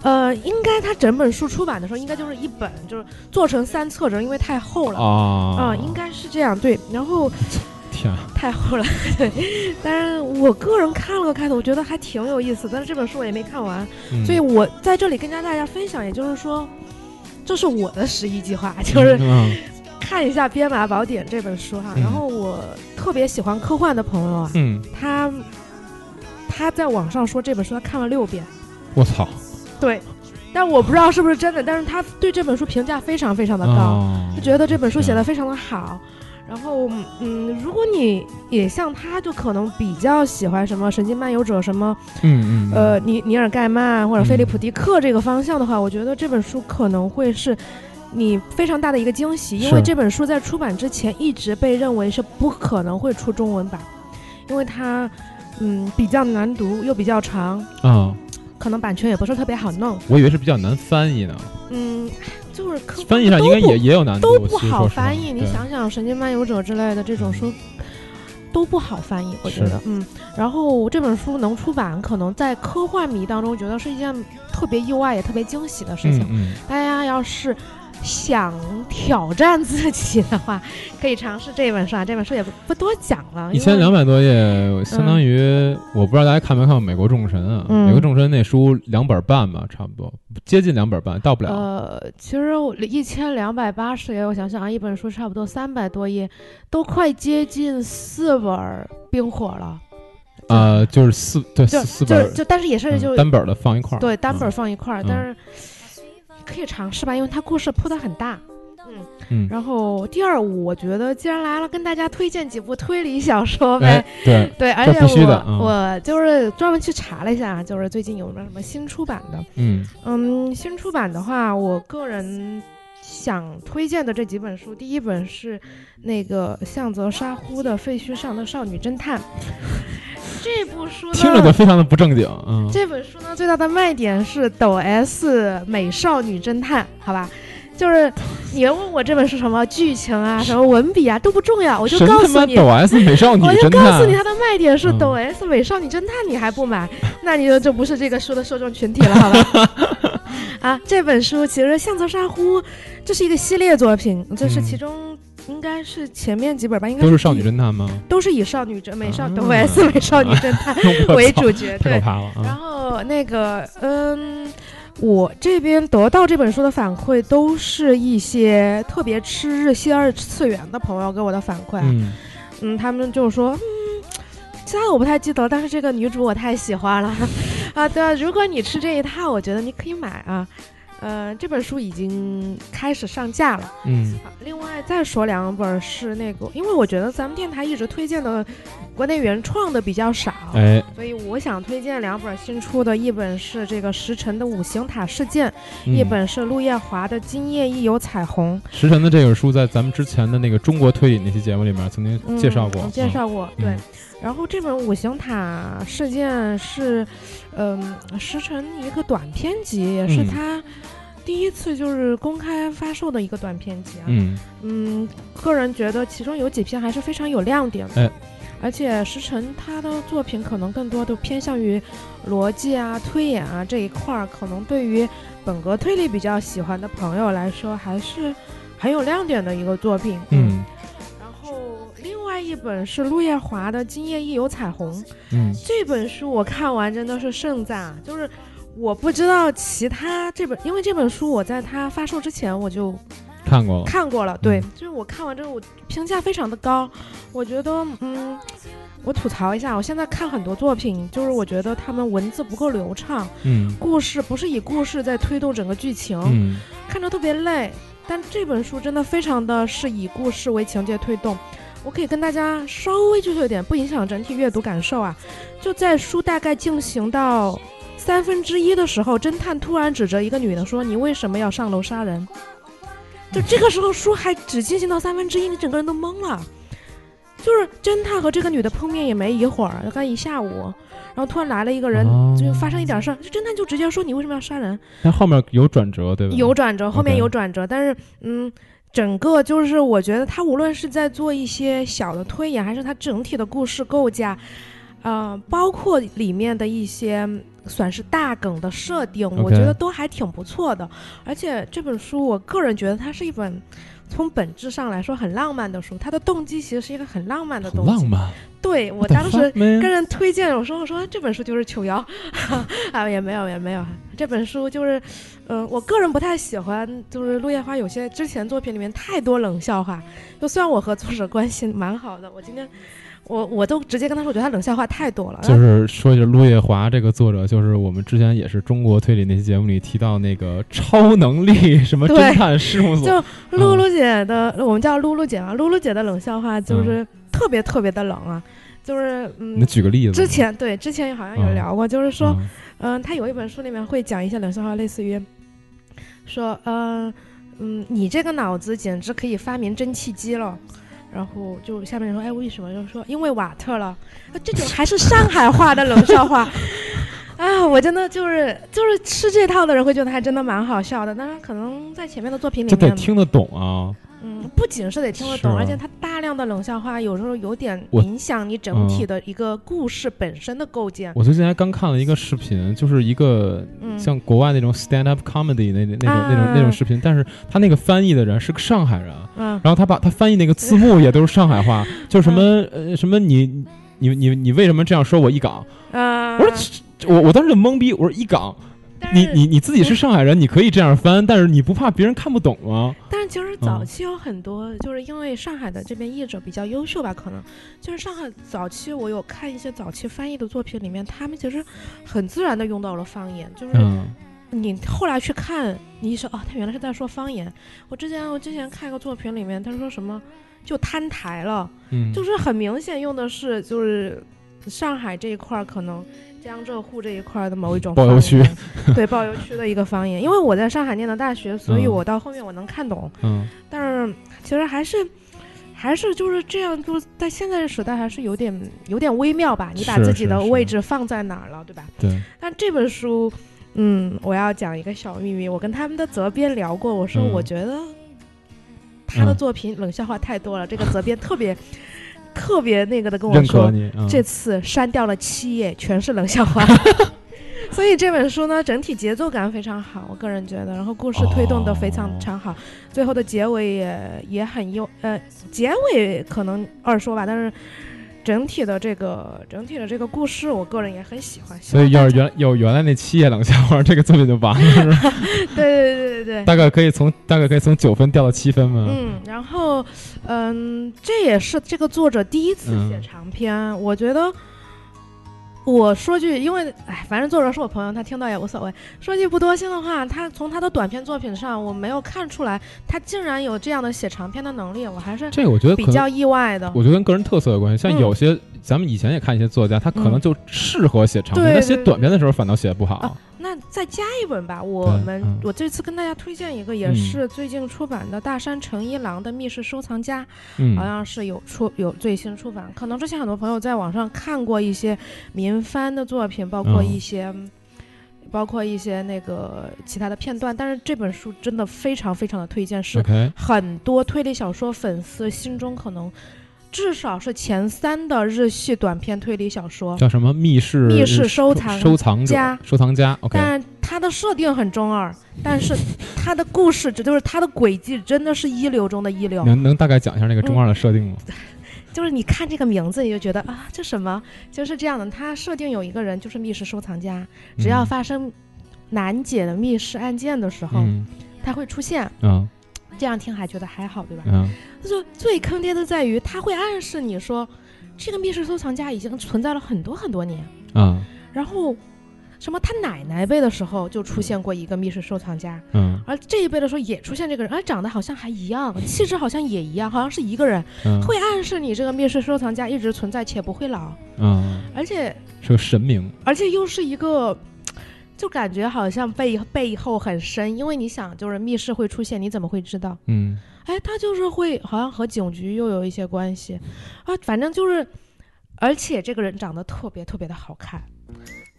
呃，应该它整本书出版的时候应该就是一本，就是做成三册着，因为太厚了啊啊，应该是这样对。然后 天啊，太厚了 对。但是我个人看了个开头，我觉得还挺有意思，但是这本书我也没看完，所以我在这里跟大家分享，也就是说。这是我的十一计划，就是看一下《编码宝典》这本书哈。然后我特别喜欢科幻的朋友啊，嗯，他他在网上说这本书他看了六遍。我操！对，但我不知道是不是真的，但是他对这本书评价非常非常的高，他觉得这本书写的非常的好。然后，嗯，如果你也像他，就可能比较喜欢什么《神经漫游者》什么，嗯嗯，呃，尼尼尔盖曼或者菲利普迪克这个方向的话，我觉得这本书可能会是你非常大的一个惊喜，因为这本书在出版之前一直被认为是不可能会出中文版，因为它，嗯，比较难读又比较长，啊，可能版权也不是特别好弄。我以为是比较难翻译呢。嗯。就是翻译上应该也也有难度，都不好翻译。你想想，《神经漫游者》之类的这种书都不好翻译，我觉得，嗯。然后这本书能出版，可能在科幻迷当中觉得是一件特别意外也特别惊喜的事情。大家要是。想挑战自己的话，可以尝试这本书啊。这本书也不不多讲了，一千两百多页，相当于我不知道大家看没看过《美国众神》啊？《美国众神》那书两本半吧，差不多接近两本半，到不了。呃，其实一千两百八十页，我想想啊，一本书差不多三百多页，都快接近四本冰火了。呃，就是四对四四本，就但是也是就单本的放一块儿，对单本放一块儿，但是。可以尝试吧，因为它故事铺的很大，嗯嗯。然后第二，我觉得既然来了，跟大家推荐几部推理小说呗。对对，而且我我就是专门去查了一下，就是最近有没有什么新出版的。嗯嗯，新出版的话，我个人想推荐的这几本书，第一本是那个向泽沙呼的《废墟上的少女侦探》。这部书听着就非常的不正经。嗯，这本书呢，最大的卖点是抖 S 美少女侦探，好吧？就是你问我这本是什么剧情啊，什么文笔啊都不重要，我就告诉你抖 S 美少女侦探，我就告诉你它的卖点是抖 S 美少女侦探，你还不买，那你就就不是这个书的受众群体了，好吧？啊，这本书其实相泽沙呼这是一个系列作品，这是其中。应该是前面几本吧，应该都是少女侦探吗？都是以少女侦美少抖 S 美少女侦探 为主角，太可怕了。然后那个，嗯，我这边得到这本书的反馈，都是一些特别吃日系二次元的朋友给我的反馈。嗯，嗯，他们就说，嗯，其他的我不太记得，但是这个女主我太喜欢了 啊。对啊，如果你吃这一套，我觉得你可以买啊。呃，这本书已经开始上架了。嗯，另外再说两本是那个，因为我觉得咱们电台一直推荐的国内原创的比较少，哎，所以我想推荐两本新出的，一本是这个石晨的五行塔事件，一本是陆夜华的今夜亦有彩虹。石晨的这本书在咱们之前的那个中国推理那期节目里面曾经介绍过，介绍过，对。然后这本五行塔事件是，嗯，石晨一个短篇集，也是他。第一次就是公开发售的一个短片集啊。嗯嗯，个人觉得其中有几篇还是非常有亮点的。哎，而且石晨他的作品可能更多的偏向于逻辑啊、推演啊这一块儿，可能对于本格推理比较喜欢的朋友来说，还是很有亮点的一个作品。嗯。然后另外一本是陆夜华的《今夜亦有彩虹》。嗯。这本书我看完真的是盛赞，就是。我不知道其他这本，因为这本书我在它发售之前我就看过了，看过了。对，就是我看完之后，我评价非常的高。我觉得，嗯，我吐槽一下，我现在看很多作品，就是我觉得他们文字不够流畅，嗯，故事不是以故事在推动整个剧情，嗯，看着特别累。但这本书真的非常的是以故事为情节推动。我可以跟大家稍微剧透一点，不影响整体阅读感受啊。就在书大概进行到。三分之一的时候，侦探突然指着一个女的说：“你为什么要上楼杀人？”就这个时候，书还只进行到三分之一，你整个人都懵了。就是侦探和这个女的碰面也没一会儿，刚一下午，然后突然来了一个人，就发生一点事儿，就侦探就直接说：“你为什么要杀人？”但后面有转折，对吧？有转折，后面有转折，但是嗯，整个就是我觉得他无论是在做一些小的推演，还是他整体的故事构架。呃，包括里面的一些算是大梗的设定，我觉得都还挺不错的。而且这本书，我个人觉得它是一本从本质上来说很浪漫的书。它的动机其实是一个很浪漫的东西。浪漫。对我当时跟人推荐，我说我说这本书就是求妖 啊，也没有也没有。这本书就是，嗯，我个人不太喜欢，就是陆夜花有些之前作品里面太多冷笑话。就虽然我和作者关系蛮好的，我今天。我我都直接跟他说，我觉得他冷笑话太多了。就是说一下，陆夜华这个作者，就是我们之前也是中国推理那期节目里提到那个超能力 什么侦探事务所。就露露姐的，我们叫露露姐啊，露露姐的冷笑话就是特别特别的冷啊，就是嗯。你举个例子。之前对之前好像有聊过，就是说，嗯，他有一本书里面会讲一些冷笑话，类似于说，嗯嗯，你这个脑子简直可以发明蒸汽机了。然后就下面说，哎，为什么？就是说，因为瓦特了。这种还是上海话的冷笑话 啊！我真的就是就是吃这套的人会觉得还真的蛮好笑的。当然，可能在前面的作品里面，听得懂啊。嗯，不仅是得听得懂，而且它大量的冷笑话有时候有点影响你整体的一个故事本身的构建。我最近还刚看了一个视频，就是一个像国外那种 stand up comedy 那那种那种那种视频，但是他那个翻译的人是个上海人，然后他把他翻译那个字幕也都是上海话，就什么呃什么你你你你为什么这样说我一港？我说我我当时就懵逼，我说一港。你你你自己是上海人，你可以这样翻，但是你不怕别人看不懂吗？但是其实早期有很多，就是因为上海的这边译者比较优秀吧，可能就是上海早期我有看一些早期翻译的作品里面，他们其实很自然的用到了方言，就是你后来去看，你说哦，他原来是在说方言。我之前我之前看一个作品里面，他说什么就摊台了，嗯，就是很明显用的是就是上海这一块可能。江浙沪这一块的某一种包邮区，对包邮区的一个方言。因为我在上海念的大学，所以我到后面我能看懂。嗯，但是其实还是还是就是这样，就是在现在的时代还是有点有点微妙吧。你把自己的位置放在哪儿了，对吧？对。但这本书，嗯，我要讲一个小秘密，我跟他们的责编聊过，我说我觉得他的作品冷笑话太多了，这个责编特别。特别那个的跟我说，这次删掉了七页，全是冷笑话。所以这本书呢，整体节奏感非常好，我个人觉得，然后故事推动的非常常好，最后的结尾也也很优，呃，结尾可能二说吧，但是。整体的这个整体的这个故事，我个人也很喜欢。所以要是原有原来那七页冷笑话，这个作品就完了，是吧？对对对对对。大概可以从大概可以从九分掉到七分嘛？嗯，然后嗯，这也是这个作者第一次写长篇，我觉得。我说句，因为哎，反正作者是我朋友，他听到也无所谓。说句不多心的话，他从他的短篇作品上，我没有看出来他竟然有这样的写长篇的能力，我还是这个我觉得比较意外的。我觉得跟个人特色有关系，像有些咱们以前也看一些作家，他可能就适合写长篇，他写短篇的时候反倒写的不好。那再加一本吧，我们我这次跟大家推荐一个，也是最近出版的大山诚一郎的《密室收藏家》，好像是有出有最新出版。可能之前很多朋友在网上看过一些民翻的作品，包括一些包括一些那个其他的片段。但是这本书真的非常非常的推荐，是很多推理小说粉丝心中可能。至少是前三的日系短篇推理小说，叫什么？密室密室收藏收藏家收藏家。OK，但它的设定很中二，但是 它的故事，这就是它的轨迹，真的是一流中的一流。能能大概讲一下那个中二的设定吗？就是你看这个名字，你就觉得啊，这什么？就是这样的。它设定有一个人，就是密室收藏家，只要发生难解的密室案件的时候，他会出现。嗯。这样听还觉得还好，对吧？嗯。他说最坑爹的在于，他会暗示你说，这个密室收藏家已经存在了很多很多年。啊。然后，什么他奶奶辈的时候就出现过一个密室收藏家。嗯。而这一辈的时候也出现这个人，而长得好像还一样，气质好像也一样，好像是一个人。嗯。会暗示你这个密室收藏家一直存在且不会老。嗯。而且。是个神明。而且又是一个。就感觉好像背背后很深，因为你想，就是密室会出现，你怎么会知道？嗯，哎，他就是会，好像和警局又有一些关系啊，反正就是，而且这个人长得特别特别的好看，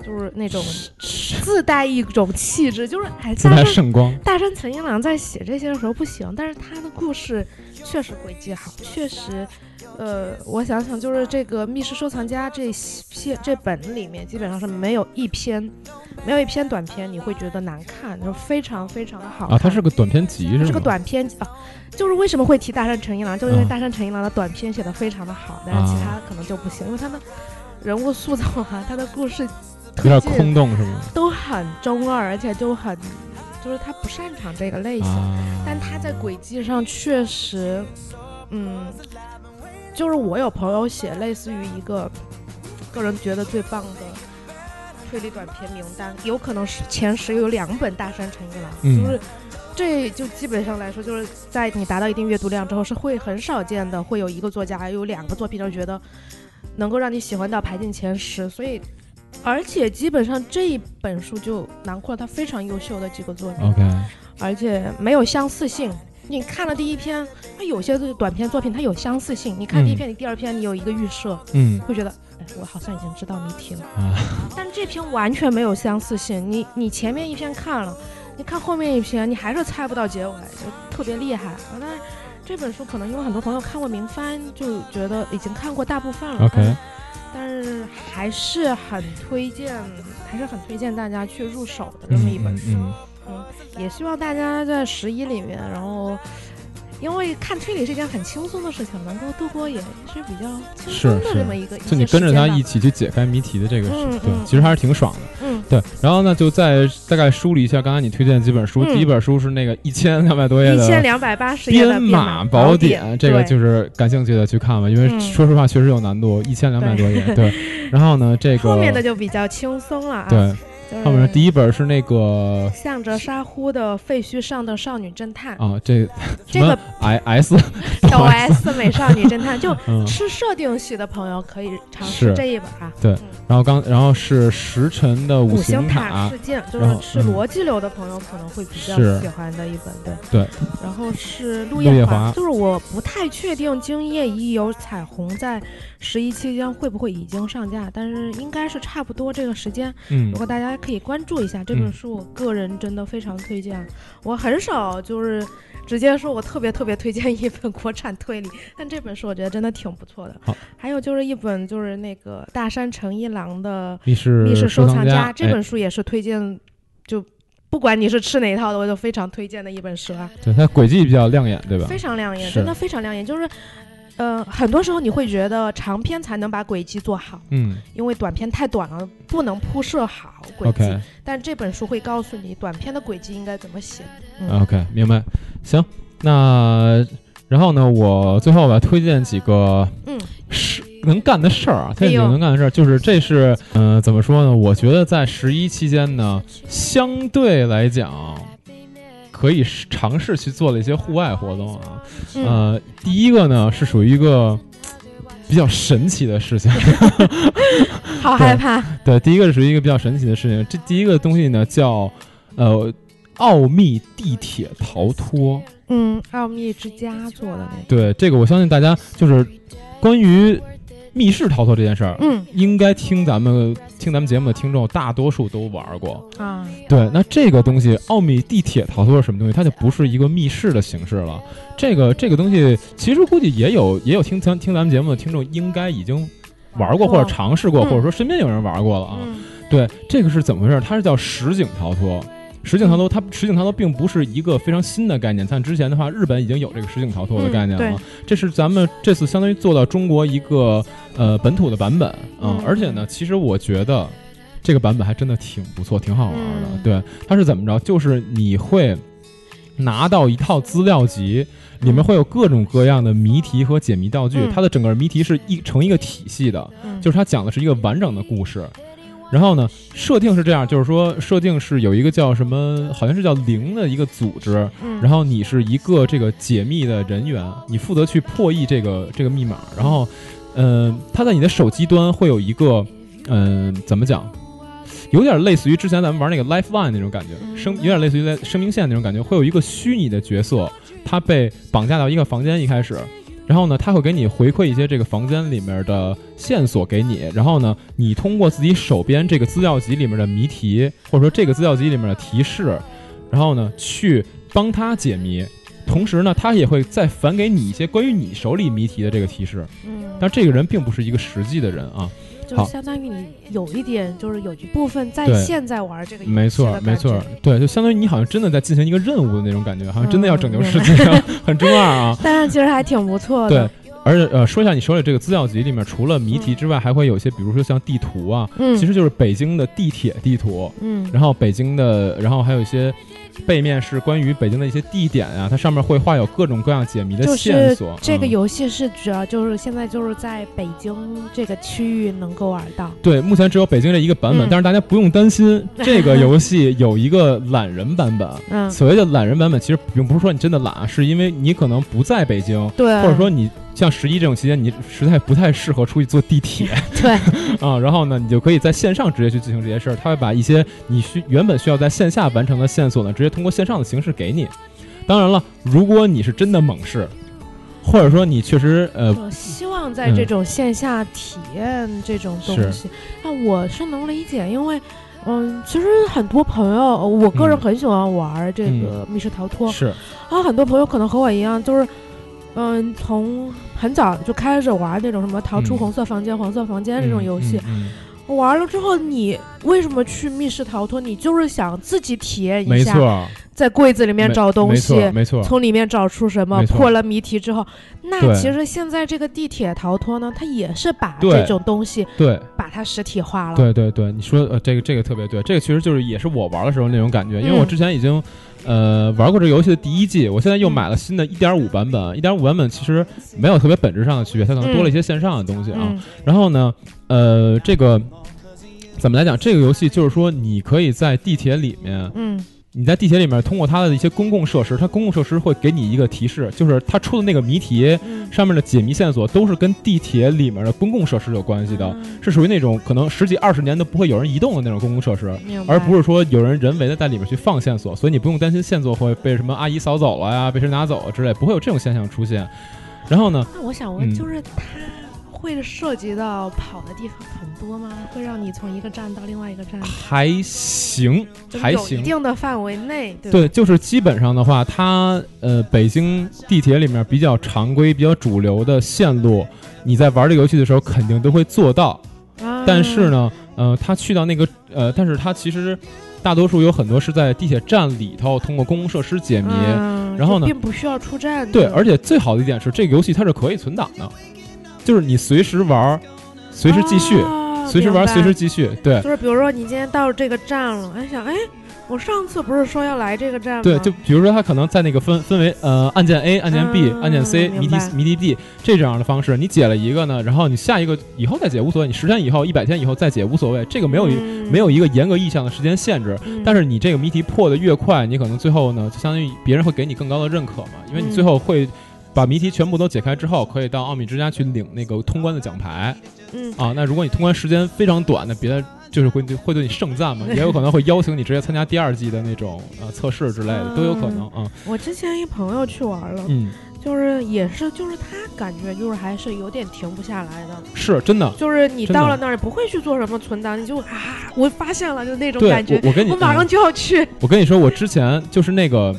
就是那种自带一种气质，就是哎，自带圣光。大山存一郎在写这些的时候不行，但是他的故事确实轨迹好，确实。呃，我想想，就是这个《密室收藏家》这篇这本里面，基本上是没有一篇，没有一篇短篇你会觉得难看，就非常非常的好啊。它是个短篇集，是是个短篇啊。就是为什么会提大山诚一郎，就是因为大山诚一郎的短篇写的非常的好，但是其他可能就不行，因为他的人物塑造啊，他的故事有点空洞，是吗？都很中二，而且就很，就是他不擅长这个类型，但他在轨迹上确实，嗯。就是我有朋友写类似于一个个人觉得最棒的推理短篇名单，有可能是前十有两本大山诚一郎，就是这就基本上来说，就是在你达到一定阅读量之后，是会很少见的，会有一个作家有两个作品，就觉得能够让你喜欢到排进前十。所以，而且基本上这一本书就囊括了他非常优秀的几个作品，OK，而且没有相似性。你看了第一篇，它有些短篇作品它有相似性。你看第一篇，你第二篇你有一个预设，嗯，会觉得，哎，我好像已经知道谜题了。啊，但这篇完全没有相似性。你你前面一篇看了，你看后面一篇，你还是猜不到结尾，就特别厉害。但是这本书可能因为很多朋友看过名番，就觉得已经看过大部分了。OK，但是还是很推荐，还是很推荐大家去入手的这么一本书。也希望大家在十一里面，然后，因为看推理是一件很轻松的事情，能够度过也是比较轻松的这么一个。就你跟着他一起去解开谜题的这个，对，其实还是挺爽的。嗯，对。然后呢，就再大概梳理一下刚才你推荐的几本书。第一本书是那个一千两百多页的《一千两百八十页编码宝典》，这个就是感兴趣的去看吧，因为说实话确实有难度，一千两百多页。对。然后呢，这个后面的就比较轻松了啊。对。后面第一本是那个向着沙呼的废墟上的少女侦探。啊，这这个 S 小 S 美少女侦探，就 吃设定系的朋友可以尝试这一本啊。对，然后刚然后是时辰的五行塔事件，就是吃逻辑流的朋友可能会比较喜欢的一本，对。对。然后是陆叶华，就是我不太确定今夜已有彩虹在十一期间会不会已经上架，但是应该是差不多这个时间。嗯，如果大家。可以关注一下这本书，我个人真的非常推荐。我很少就是直接说我特别特别推荐一本国产推理，但这本书我觉得真的挺不错的。还有就是一本就是那个大山诚一郎的《密室密室收藏家》，这本书也是推荐，就不管你是吃哪一套的，我就非常推荐的一本书啊。对，它轨迹比较亮眼，对吧？非常亮眼，真的非常亮眼，就是。呃，很多时候你会觉得长篇才能把轨迹做好，嗯，因为短篇太短了，不能铺设好轨迹。但这本书会告诉你短篇的轨迹应该怎么写。OK，明白。行，那然后呢，我最后我要推荐几个，嗯，是能干的事儿啊，推荐能干的事儿，就是这是，嗯，怎么说呢？我觉得在十一期间呢，相对来讲。可以尝试去做了一些户外活动啊，呃，第一个呢是属于一个比较神奇的事情，好害怕。对，第一个是属于一个比较神奇的事情，这第一个东西呢叫呃奥秘地铁逃脱，嗯，奥秘之家做的那个。对，这个我相信大家就是关于。密室逃脱这件事儿，嗯，应该听咱们听咱们节目的听众大多数都玩过啊。对，那这个东西，奥秘地铁逃脱是什么东西？它就不是一个密室的形式了。这个这个东西，其实估计也有也有听咱听咱们节目的听众，应该已经玩过或者尝试过，或者说身边有人玩过了啊。对，这个是怎么回事？它是叫实景逃脱。实景逃脱，它实景逃脱并不是一个非常新的概念。像之前的话，日本已经有这个实景逃脱的概念了。这是咱们这次相当于做到中国一个呃本土的版本啊。而且呢，其实我觉得这个版本还真的挺不错，挺好玩的。对，它是怎么着？就是你会拿到一套资料集，里面会有各种各样的谜题和解谜道具。它的整个谜题是一成一个体系的，就是它讲的是一个完整的故事。然后呢，设定是这样，就是说设定是有一个叫什么，好像是叫零的一个组织，然后你是一个这个解密的人员，你负责去破译这个这个密码。然后，嗯，它在你的手机端会有一个，嗯，怎么讲，有点类似于之前咱们玩那个 Lifeline 那种感觉，生有点类似于在生命线那种感觉，会有一个虚拟的角色，他被绑架到一个房间一开始。然后呢，他会给你回馈一些这个房间里面的线索给你。然后呢，你通过自己手边这个资料集里面的谜题，或者说这个资料集里面的提示，然后呢去帮他解谜。同时呢，他也会再返给你一些关于你手里谜题的这个提示。嗯，但这个人并不是一个实际的人啊。就是相当于你有一点，就是有一部分在线在玩这个游戏没错，没错，对，就相当于你好像真的在进行一个任务的那种感觉，好像真的要拯救世界，很中二啊。但是其实还挺不错的。对，而且呃，说一下你手里这个资料集里面，除了谜题之外，还会有一些，比如说像地图啊，其实就是北京的地铁地图，嗯，然后北京的，然后还有一些。背面是关于北京的一些地点啊，它上面会画有各种各样解谜的线索。这个游戏是主要就是现在就是在北京这个区域能够玩到。对，目前只有北京这一个版本，但是大家不用担心，这个游戏有一个懒人版本。嗯，所谓的懒人版本，其实并不是说你真的懒，是因为你可能不在北京，对，或者说你。像十一这种期间，你实在不太适合出去坐地铁，对，啊，然后呢，你就可以在线上直接去进行这些事儿。他会把一些你需原本需要在线下完成的线索呢，直接通过线上的形式给你。当然了，如果你是真的猛士，或者说你确实呃，希望在这种线下体验这种东西，那我是能理解，因为嗯，其实很多朋友，我个人很喜欢玩这个密室逃脱，是啊，很多朋友可能和我一样，就是。嗯，从很早就开始玩那种什么逃出红色房间、黄色房间这种游戏，玩了之后，你为什么去密室逃脱？你就是想自己体验一下，在柜子里面找东西，没错，从里面找出什么，破了谜题之后，那其实现在这个地铁逃脱呢，它也是把这种东西，对，把它实体化了。对对对，你说呃，这个这个特别对，这个其实就是也是我玩的时候那种感觉，因为我之前已经。呃，玩过这个游戏的第一季，我现在又买了新的一点五版本。一点五版本其实没有特别本质上的区别，它可能多了一些线上的东西啊。然后呢，呃，这个怎么来讲？这个游戏就是说，你可以在地铁里面，嗯。你在地铁里面通过它的一些公共设施，它公共设施会给你一个提示，就是它出的那个谜题上面的解谜线索都是跟地铁里面的公共设施有关系的，是属于那种可能十几二十年都不会有人移动的那种公共设施，而不是说有人人为的在里面去放线索，所以你不用担心线索会被什么阿姨扫走了呀，被谁拿走了之类，不会有这种现象出现。然后呢？那我想问，就是它。会涉及到跑的地方很多吗？会让你从一个站到另外一个站？还行，还行，一定的范围内。对，就是基本上的话，它呃，北京地铁里面比较常规、比较主流的线路，你在玩这个游戏的时候肯定都会做到。但是呢，呃，它去到那个呃，但是它其实大多数有很多是在地铁站里头通过公共设施解谜，然后呢，并不需要出站。对，而且最好的一点是，这个游戏它是可以存档的。就是你随时玩，随时继续，随时玩，随时继续。对，就是比如说你今天到这个站了，哎想，哎，我上次不是说要来这个站吗？对，就比如说他可能在那个分分为呃按键 A、按键 B、按键 C、谜题谜题 D 这这样的方式，你解了一个呢，然后你下一个以后再解无所谓，你十天以后、一百天以后再解无所谓，这个没有没有一个严格意义上的时间限制。但是你这个谜题破的越快，你可能最后呢，就相当于别人会给你更高的认可嘛，因为你最后会。把谜题全部都解开之后，可以到奥秘之家去领那个通关的奖牌。嗯啊，那如果你通关时间非常短，那别的就是会会对你盛赞嘛，也有可能会邀请你直接参加第二季的那种呃测试之类的，都有可能啊。我之前一朋友去玩了，嗯，就是也是，就是他感觉就是还是有点停不下来的，是真的。就是你到了那儿不会去做什么存档，你就啊，我发现了，就那种感觉。我跟你，我马上就要去。我跟你说，我之前就是那个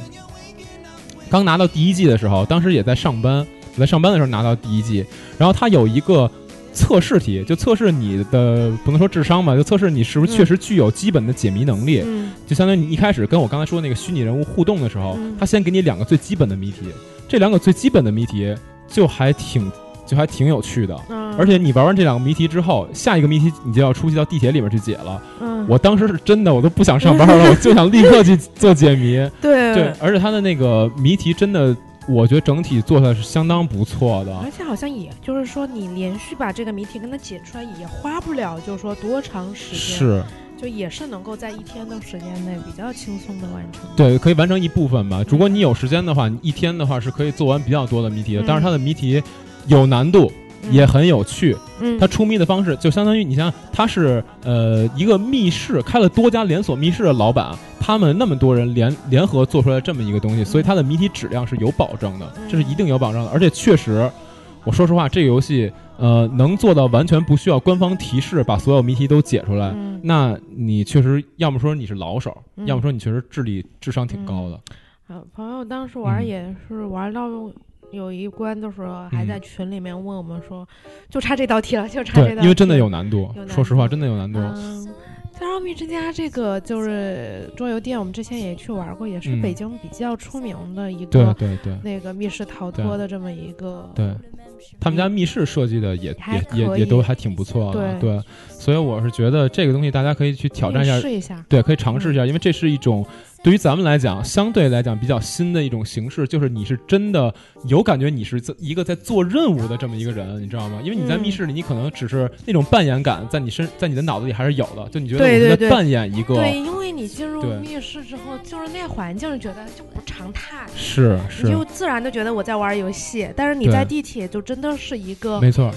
刚拿到第一季的时候，当时也在上班，我在上班的时候拿到第一季，然后它有一个测试题，就测试你的不能说智商吧，就测试你是不是确实具有基本的解谜能力。嗯，就相当于你一开始跟我刚才说那个虚拟人物互动的时候，他先给你两个最基本的谜题。这两个最基本的谜题就还挺就还挺有趣的，而且你玩完这两个谜题之后，下一个谜题你就要出去到地铁里面去解了。嗯，我当时是真的，我都不想上班了，我就想立刻去做 解谜。对对，而且它的那个谜题真的，我觉得整体做的是相当不错的。而且好像也就是说，你连续把这个谜题跟它解出来，也花不了就是说多长时间。是。就也是能够在一天的时间内比较轻松的完成。对，可以完成一部分吧。如果你有时间的话，你一天的话是可以做完比较多的谜题的。但是它的谜题有难度，也很有趣。嗯，它出谜的方式就相当于你像他是呃一个密室开了多家连锁密室的老板，他们那么多人联联合做出来这么一个东西，所以它的谜题质量是有保证的，这是一定有保证的。而且确实，我说实话，这个游戏。呃，能做到完全不需要官方提示把所有谜题都解出来，那你确实要么说你是老手，要么说你确实智力智商挺高的。啊，朋友当时玩也是玩到有一关的时候，还在群里面问我们说，就差这道题了，就差这道题。因为真的有难度，说实话，真的有难度。在奥秘之家这个就是桌游店，我们之前也去玩过，也是北京比较出名的一个，对对对，那个密室逃脱的这么一个。对，他们家密室设计的也也也也都还挺不错的，对。所以我是觉得这个东西大家可以去挑战一下，试一下，对，可以尝试一下，因为这是一种。对于咱们来讲，相对来讲比较新的一种形式，就是你是真的有感觉，你是在一个在做任务的这么一个人，你知道吗？因为你在密室里，你可能只是那种扮演感，在你身，在你的脑子里还是有的。就你觉得我在扮演一个，对，因为你进入密室之后，就是那环境，觉得就不常态，是是，你就自然的觉得我在玩游戏。但是你在地铁，就真的是一个，没错。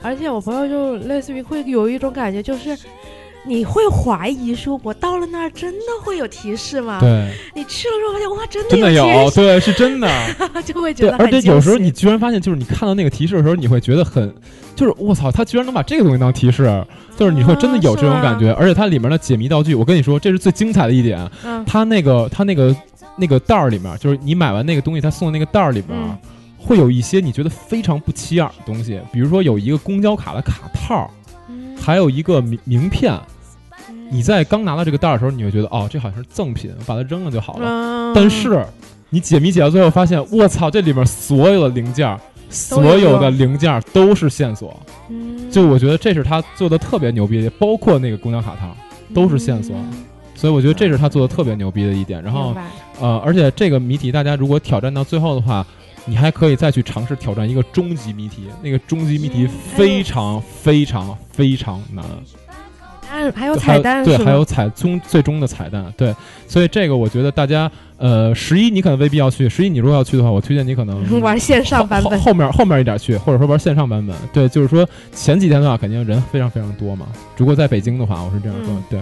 而且我朋友就类似于会有一种感觉，就是。你会怀疑说，我到了那儿真的会有提示吗？对，你去了之后发现，哇，真的真的有，对，是真的，就会觉得。而且有时候你居然发现，就是你看到那个提示的时候，你会觉得很，就是我操，他居然能把这个东西当提示，就是你会真的有这种感觉。而且它里面的解谜道具，我跟你说，这是最精彩的一点。它那个它那个那个袋儿里面，就是你买完那个东西，他送的那个袋儿里面，会有一些你觉得非常不起眼的东西，比如说有一个公交卡的卡套，还有一个名名片。你在刚拿到这个袋儿的时候，你会觉得哦，这好像是赠品，把它扔了就好了。但是你解谜解到最后，发现我操，这里面所有的零件，所有的零件都是线索。就我觉得这是他做的特别牛逼的，包括那个公交卡套都是线索。所以我觉得这是他做的特别牛逼的一点。然后呃，而且这个谜题大家如果挑战到最后的话，你还可以再去尝试挑战一个终极谜题。那个终极谜题非常非常非常难。还有彩蛋，对，还有彩终最终的彩蛋，对，所以这个我觉得大家，呃，十一你可能未必要去，十一你如果要去的话，我推荐你可能 玩线上版本，后面后面一点去，或者说玩线上版本，对，就是说前几天的话，肯定人非常非常多嘛，如果在北京的话，我是这样说，对，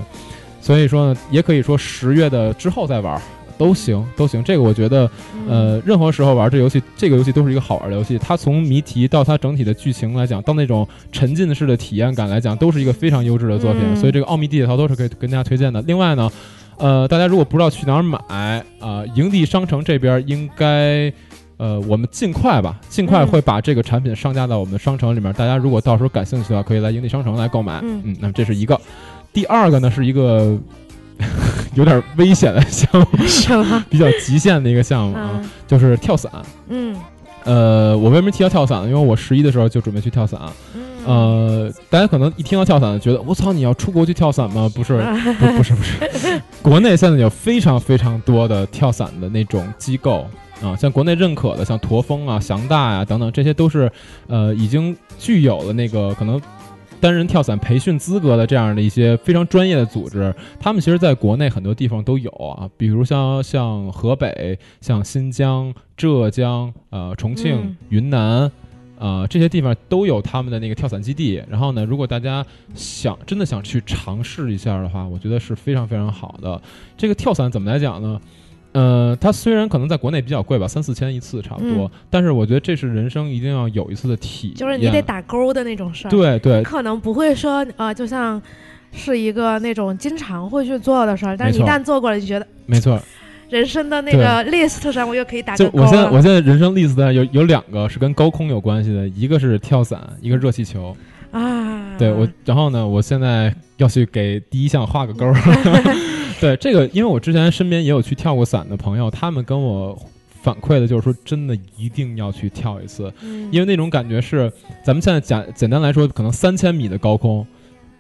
所以说呢，也可以说十月的之后再玩。都行，都行。这个我觉得，呃，任何时候玩这游戏，这个游戏都是一个好玩的游戏。它从谜题到它整体的剧情来讲，到那种沉浸式的体验感来讲，都是一个非常优质的作品。所以这个《奥秘地铁逃脱》是可以跟大家推荐的。另外呢，呃，大家如果不知道去哪儿买，啊，营地商城这边应该，呃，我们尽快吧，尽快会把这个产品上架到我们的商城里面。大家如果到时候感兴趣的话，可以来营地商城来购买。嗯，那么这是一个。第二个呢，是一个。有点危险的项目？比较极限的一个项目啊，就是跳伞。嗯，呃，我为什么提到跳伞呢？因为我十一的时候就准备去跳伞。呃，大家可能一听到跳伞，觉得我操，你要出国去跳伞吗？不是，不，不是，不是。国内现在有非常非常多的跳伞的那种机构啊，像国内认可的，像驼峰啊、翔大呀等等，这些都是呃已经具有了那个可能。单人跳伞培训资格的这样的一些非常专业的组织，他们其实在国内很多地方都有啊，比如像像河北、像新疆、浙江、呃重庆、云南，呃这些地方都有他们的那个跳伞基地。然后呢，如果大家想真的想去尝试一下的话，我觉得是非常非常好的。这个跳伞怎么来讲呢？呃，它虽然可能在国内比较贵吧，三四千一次差不多，但是我觉得这是人生一定要有一次的体验，就是你得打勾的那种事儿。对对，可能不会说呃，就像是一个那种经常会去做的事儿，但是一旦做过了，就觉得没错。人生的那个 list 上，我又可以打就我现在，我现在人生 list 有有两个是跟高空有关系的，一个是跳伞，一个热气球。啊，对我，然后呢，我现在要去给第一项画个勾。对这个，因为我之前身边也有去跳过伞的朋友，他们跟我反馈的就是说，真的一定要去跳一次，因为那种感觉是，咱们现在简简单来说，可能三千米的高空，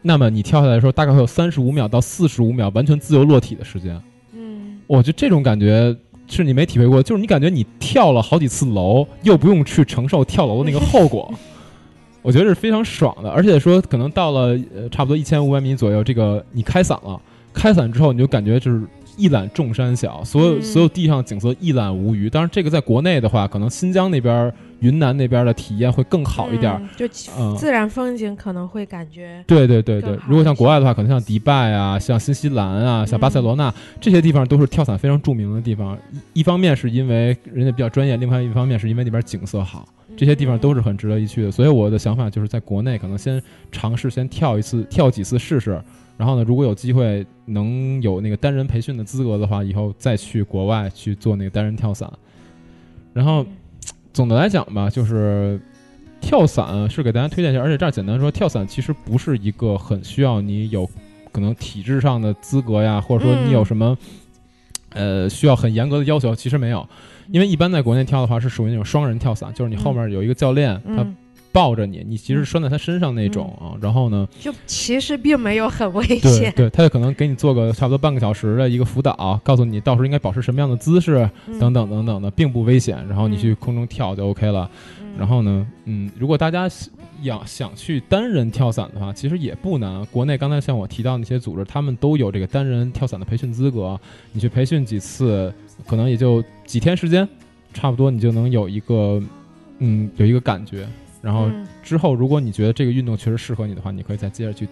那么你跳下来的时候，大概会有三十五秒到四十五秒完全自由落体的时间。嗯，我觉得这种感觉是你没体会过，就是你感觉你跳了好几次楼，又不用去承受跳楼的那个后果。我觉得是非常爽的，而且说可能到了呃差不多一千五百米左右，这个你开伞了，开伞之后你就感觉就是一览众山小，所有所有地上景色一览无余。当然，这个在国内的话，可能新疆那边、云南那边的体验会更好一点，就自然风景可能会感觉对对对对。如果像国外的话，可能像迪拜啊、像新西兰啊、像巴塞罗那这些地方都是跳伞非常著名的地方。一方面是因为人家比较专业，另外一方面是因为那边景色好。这些地方都是很值得一去的，所以我的想法就是在国内可能先尝试先跳一次，跳几次试试，然后呢，如果有机会能有那个单人培训的资格的话，以后再去国外去做那个单人跳伞。然后总的来讲吧，就是跳伞是给大家推荐一下，而且这儿简单说，跳伞其实不是一个很需要你有可能体质上的资格呀，或者说你有什么呃需要很严格的要求，其实没有。因为一般在国内跳的话是属于那种双人跳伞，就是你后面有一个教练，他抱着你，你其实拴在他身上那种啊。然后呢，就其实并没有很危险。对，他就可能给你做个差不多半个小时的一个辅导，告诉你到时候应该保持什么样的姿势，等等等等的，并不危险。然后你去空中跳就 OK 了。然后呢，嗯，如果大家想想去单人跳伞的话，其实也不难。国内刚才像我提到那些组织，他们都有这个单人跳伞的培训资格。你去培训几次。可能也就几天时间，差不多你就能有一个，嗯，有一个感觉。然后之后，如果你觉得这个运动确实适合你的话，你可以再接着去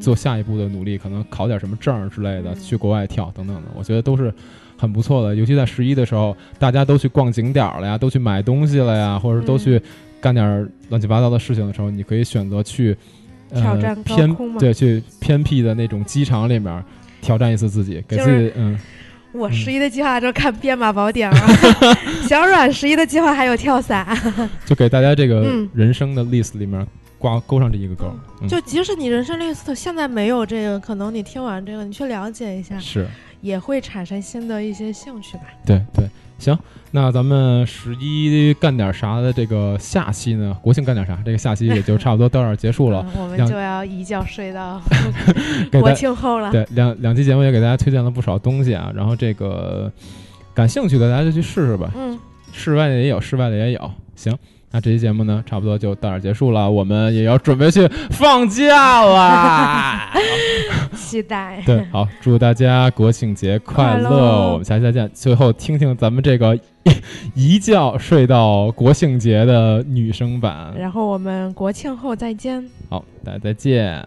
做下一步的努力，可能考点什么证之类的，去国外跳等等的。我觉得都是很不错的。尤其在十一的时候，大家都去逛景点了呀，都去买东西了呀，或者都去干点乱七八糟的事情的时候，你可以选择去挑战偏对，去偏僻的那种机场里面挑战一次自己，给自己嗯。我十一的计划就看编码宝典了，小阮十一的计划还有跳伞，就给大家这个人生的 list 里面挂勾上这一个勾。就即使你人生 list 现在没有这个，可能你听完这个，你去了解一下，是也会产生新的一些兴趣吧。对对。行，那咱们十一干点啥的这个下期呢？国庆干点啥？这个下期也就差不多到这儿结束了。我们就要一觉睡到 国庆后了。对，两两期节目也给大家推荐了不少东西啊。然后这个感兴趣的大家就去试试吧。嗯，室外的也有，室外的也有。行。那这期节目呢，差不多就到这结束了。我们也要准备去放假了，期待。对，好，祝大家国庆节快乐！我们下期再见。最后听听咱们这个一觉睡到国庆节的女生版。然后我们国庆后再见。好，大家再见。